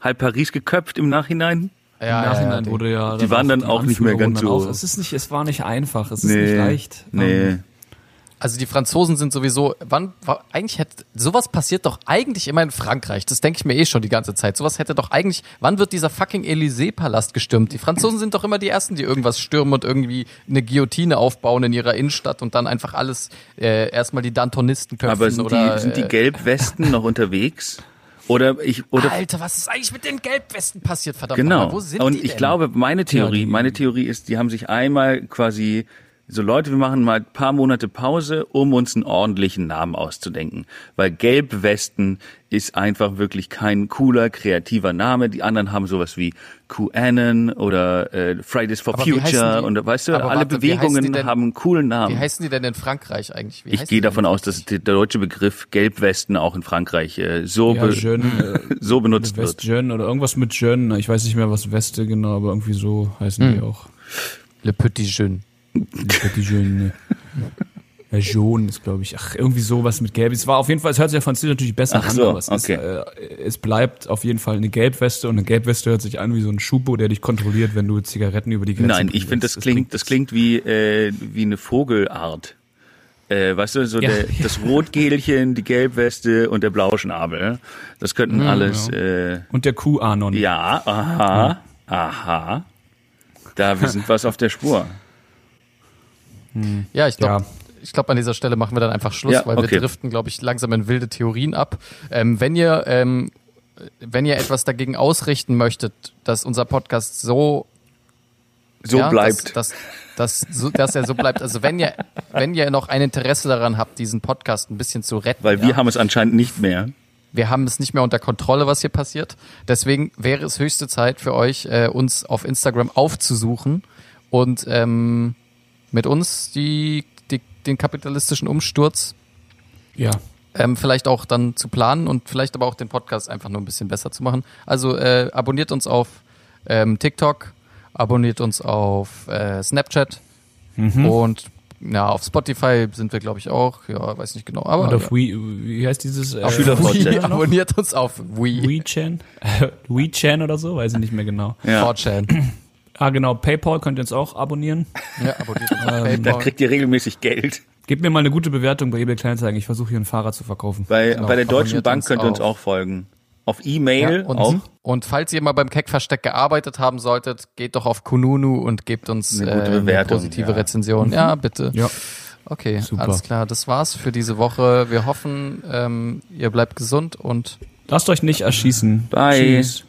halb Paris geköpft im Nachhinein? Im Nachhinein die- wurde ja. die waren dann die auch nicht mehr ganz so- Auch, es ist nicht, es war nicht einfach, es ist nicht leicht. Nee. Ähm, Also die Franzosen sind sowieso, wann, eigentlich hätte, sowas passiert doch eigentlich immer in Frankreich. Das denke ich mir eh schon die ganze Zeit. Sowas hätte doch eigentlich, wann wird dieser fucking Élysée-Palast gestürmt? Die Franzosen sind doch immer die Ersten, die irgendwas stürmen und irgendwie eine Guillotine aufbauen in ihrer Innenstadt und dann einfach alles, äh, erstmal die Dantonisten köpfen Aber sind oder, die, sind die äh, Gelbwesten noch unterwegs? Oder ich, oder Alter, was ist eigentlich mit den Gelbwesten passiert, verdammt Genau. nochmal? Wo sind und die ich denn? glaube, meine Theorie, meine Theorie ist, die haben sich einmal quasi so Leute, wir machen mal ein paar Monate Pause, um uns einen ordentlichen Namen auszudenken. Weil Gelbwesten ist einfach wirklich kein cooler, kreativer Name. Die anderen haben sowas wie QAnon oder äh, Fridays for Aber wie Future und weißt du, Aber alle warte, wie Bewegungen denn? haben einen coolen Wie Namen. heißen die denn in Frankreich eigentlich? Wie Ich gehe davon aus, dass der deutsche Begriff Gelbwesten auch in Frankreich äh, so, ja, be Jeune, äh, so benutzt West wird. Jeune oder irgendwas mit Jeune. Ich weiß nicht mehr, was Weste genau, aber irgendwie so heißen Hm. die auch. Le Petit Jeune. Die Petit Jeune. Ja, Jaune ist, glaube ich. Ach, irgendwie sowas mit Gelb. Es war auf jeden Fall, es hört sich ja französisch natürlich besser Ach an, so, aber es, okay. ist, äh, es bleibt auf jeden Fall eine Gelbweste und eine Gelbweste hört sich an wie so ein Schubo, der dich kontrolliert, wenn du Zigaretten über die Grenze Nein, ich finde, das bringst. klingt, das klingt wie, äh, wie eine Vogelart. Äh, weißt du, so Ja. der, das Rotgelchen, die Gelbweste und der Blauschnabel. Das könnten Mhm, alles, äh, Und der Kuh-Anon. ja, aha, aha. Da, wir sind was auf der Spur. Ja, ich glaube, Ja. ich glaube, an dieser Stelle machen wir dann einfach Schluss, Ja, weil okay. wir driften, glaube ich, langsam in wilde Theorien ab. Ähm, wenn ihr, ähm, wenn ihr etwas dagegen ausrichten möchtet, dass unser Podcast so So ja, bleibt. Dass, dass, dass, so, dass er so bleibt. Also wenn ihr, wenn ihr noch ein Interesse daran habt, diesen Podcast ein bisschen zu retten, weil ja, wir haben es anscheinend nicht mehr. wir haben es nicht mehr unter Kontrolle, was hier passiert. Deswegen wäre es höchste Zeit für euch, äh, uns auf Instagram aufzusuchen und ähm, mit uns die, die, den kapitalistischen Umsturz Ja. ähm, vielleicht auch dann zu planen und vielleicht aber auch den Podcast einfach nur ein bisschen besser zu machen. Also äh, abonniert uns auf ähm, TikTok, abonniert uns auf äh, Snapchat Mhm. und ja, auf Spotify sind wir, glaube ich, auch. Ja, weiß nicht genau. Aber Und auf ja. Wii, wie heißt dieses? Äh, auf Schüler-VZ. Wii, abonniert uns auf Wii. WeChan? WeChan oder so? Weiß ich nicht mehr genau. Ja. 4chan. Ah, genau. PayPal könnt ihr uns auch abonnieren. Ja, abonniert uns auf Da PayPal. kriegt ihr regelmäßig Geld. Gebt mir mal eine gute Bewertung bei eBay Kleinanzeigen. Ich versuche hier ein Fahrrad zu verkaufen. Bei, Genau, bei der Deutschen abonniert Bank könnt ihr uns auch folgen. Auf E-Mail Ja, und, auch. und falls ihr mal beim Keck-Versteck gearbeitet haben solltet, geht doch auf Kununu und gebt uns Eine eine, gute äh, eine positive ja. Rezension. Ja, bitte. Ja. Okay, Super. alles klar. Das war's für diese Woche. Wir hoffen, ähm, ihr bleibt gesund und Lasst euch nicht erschießen. Bye. Tschüss.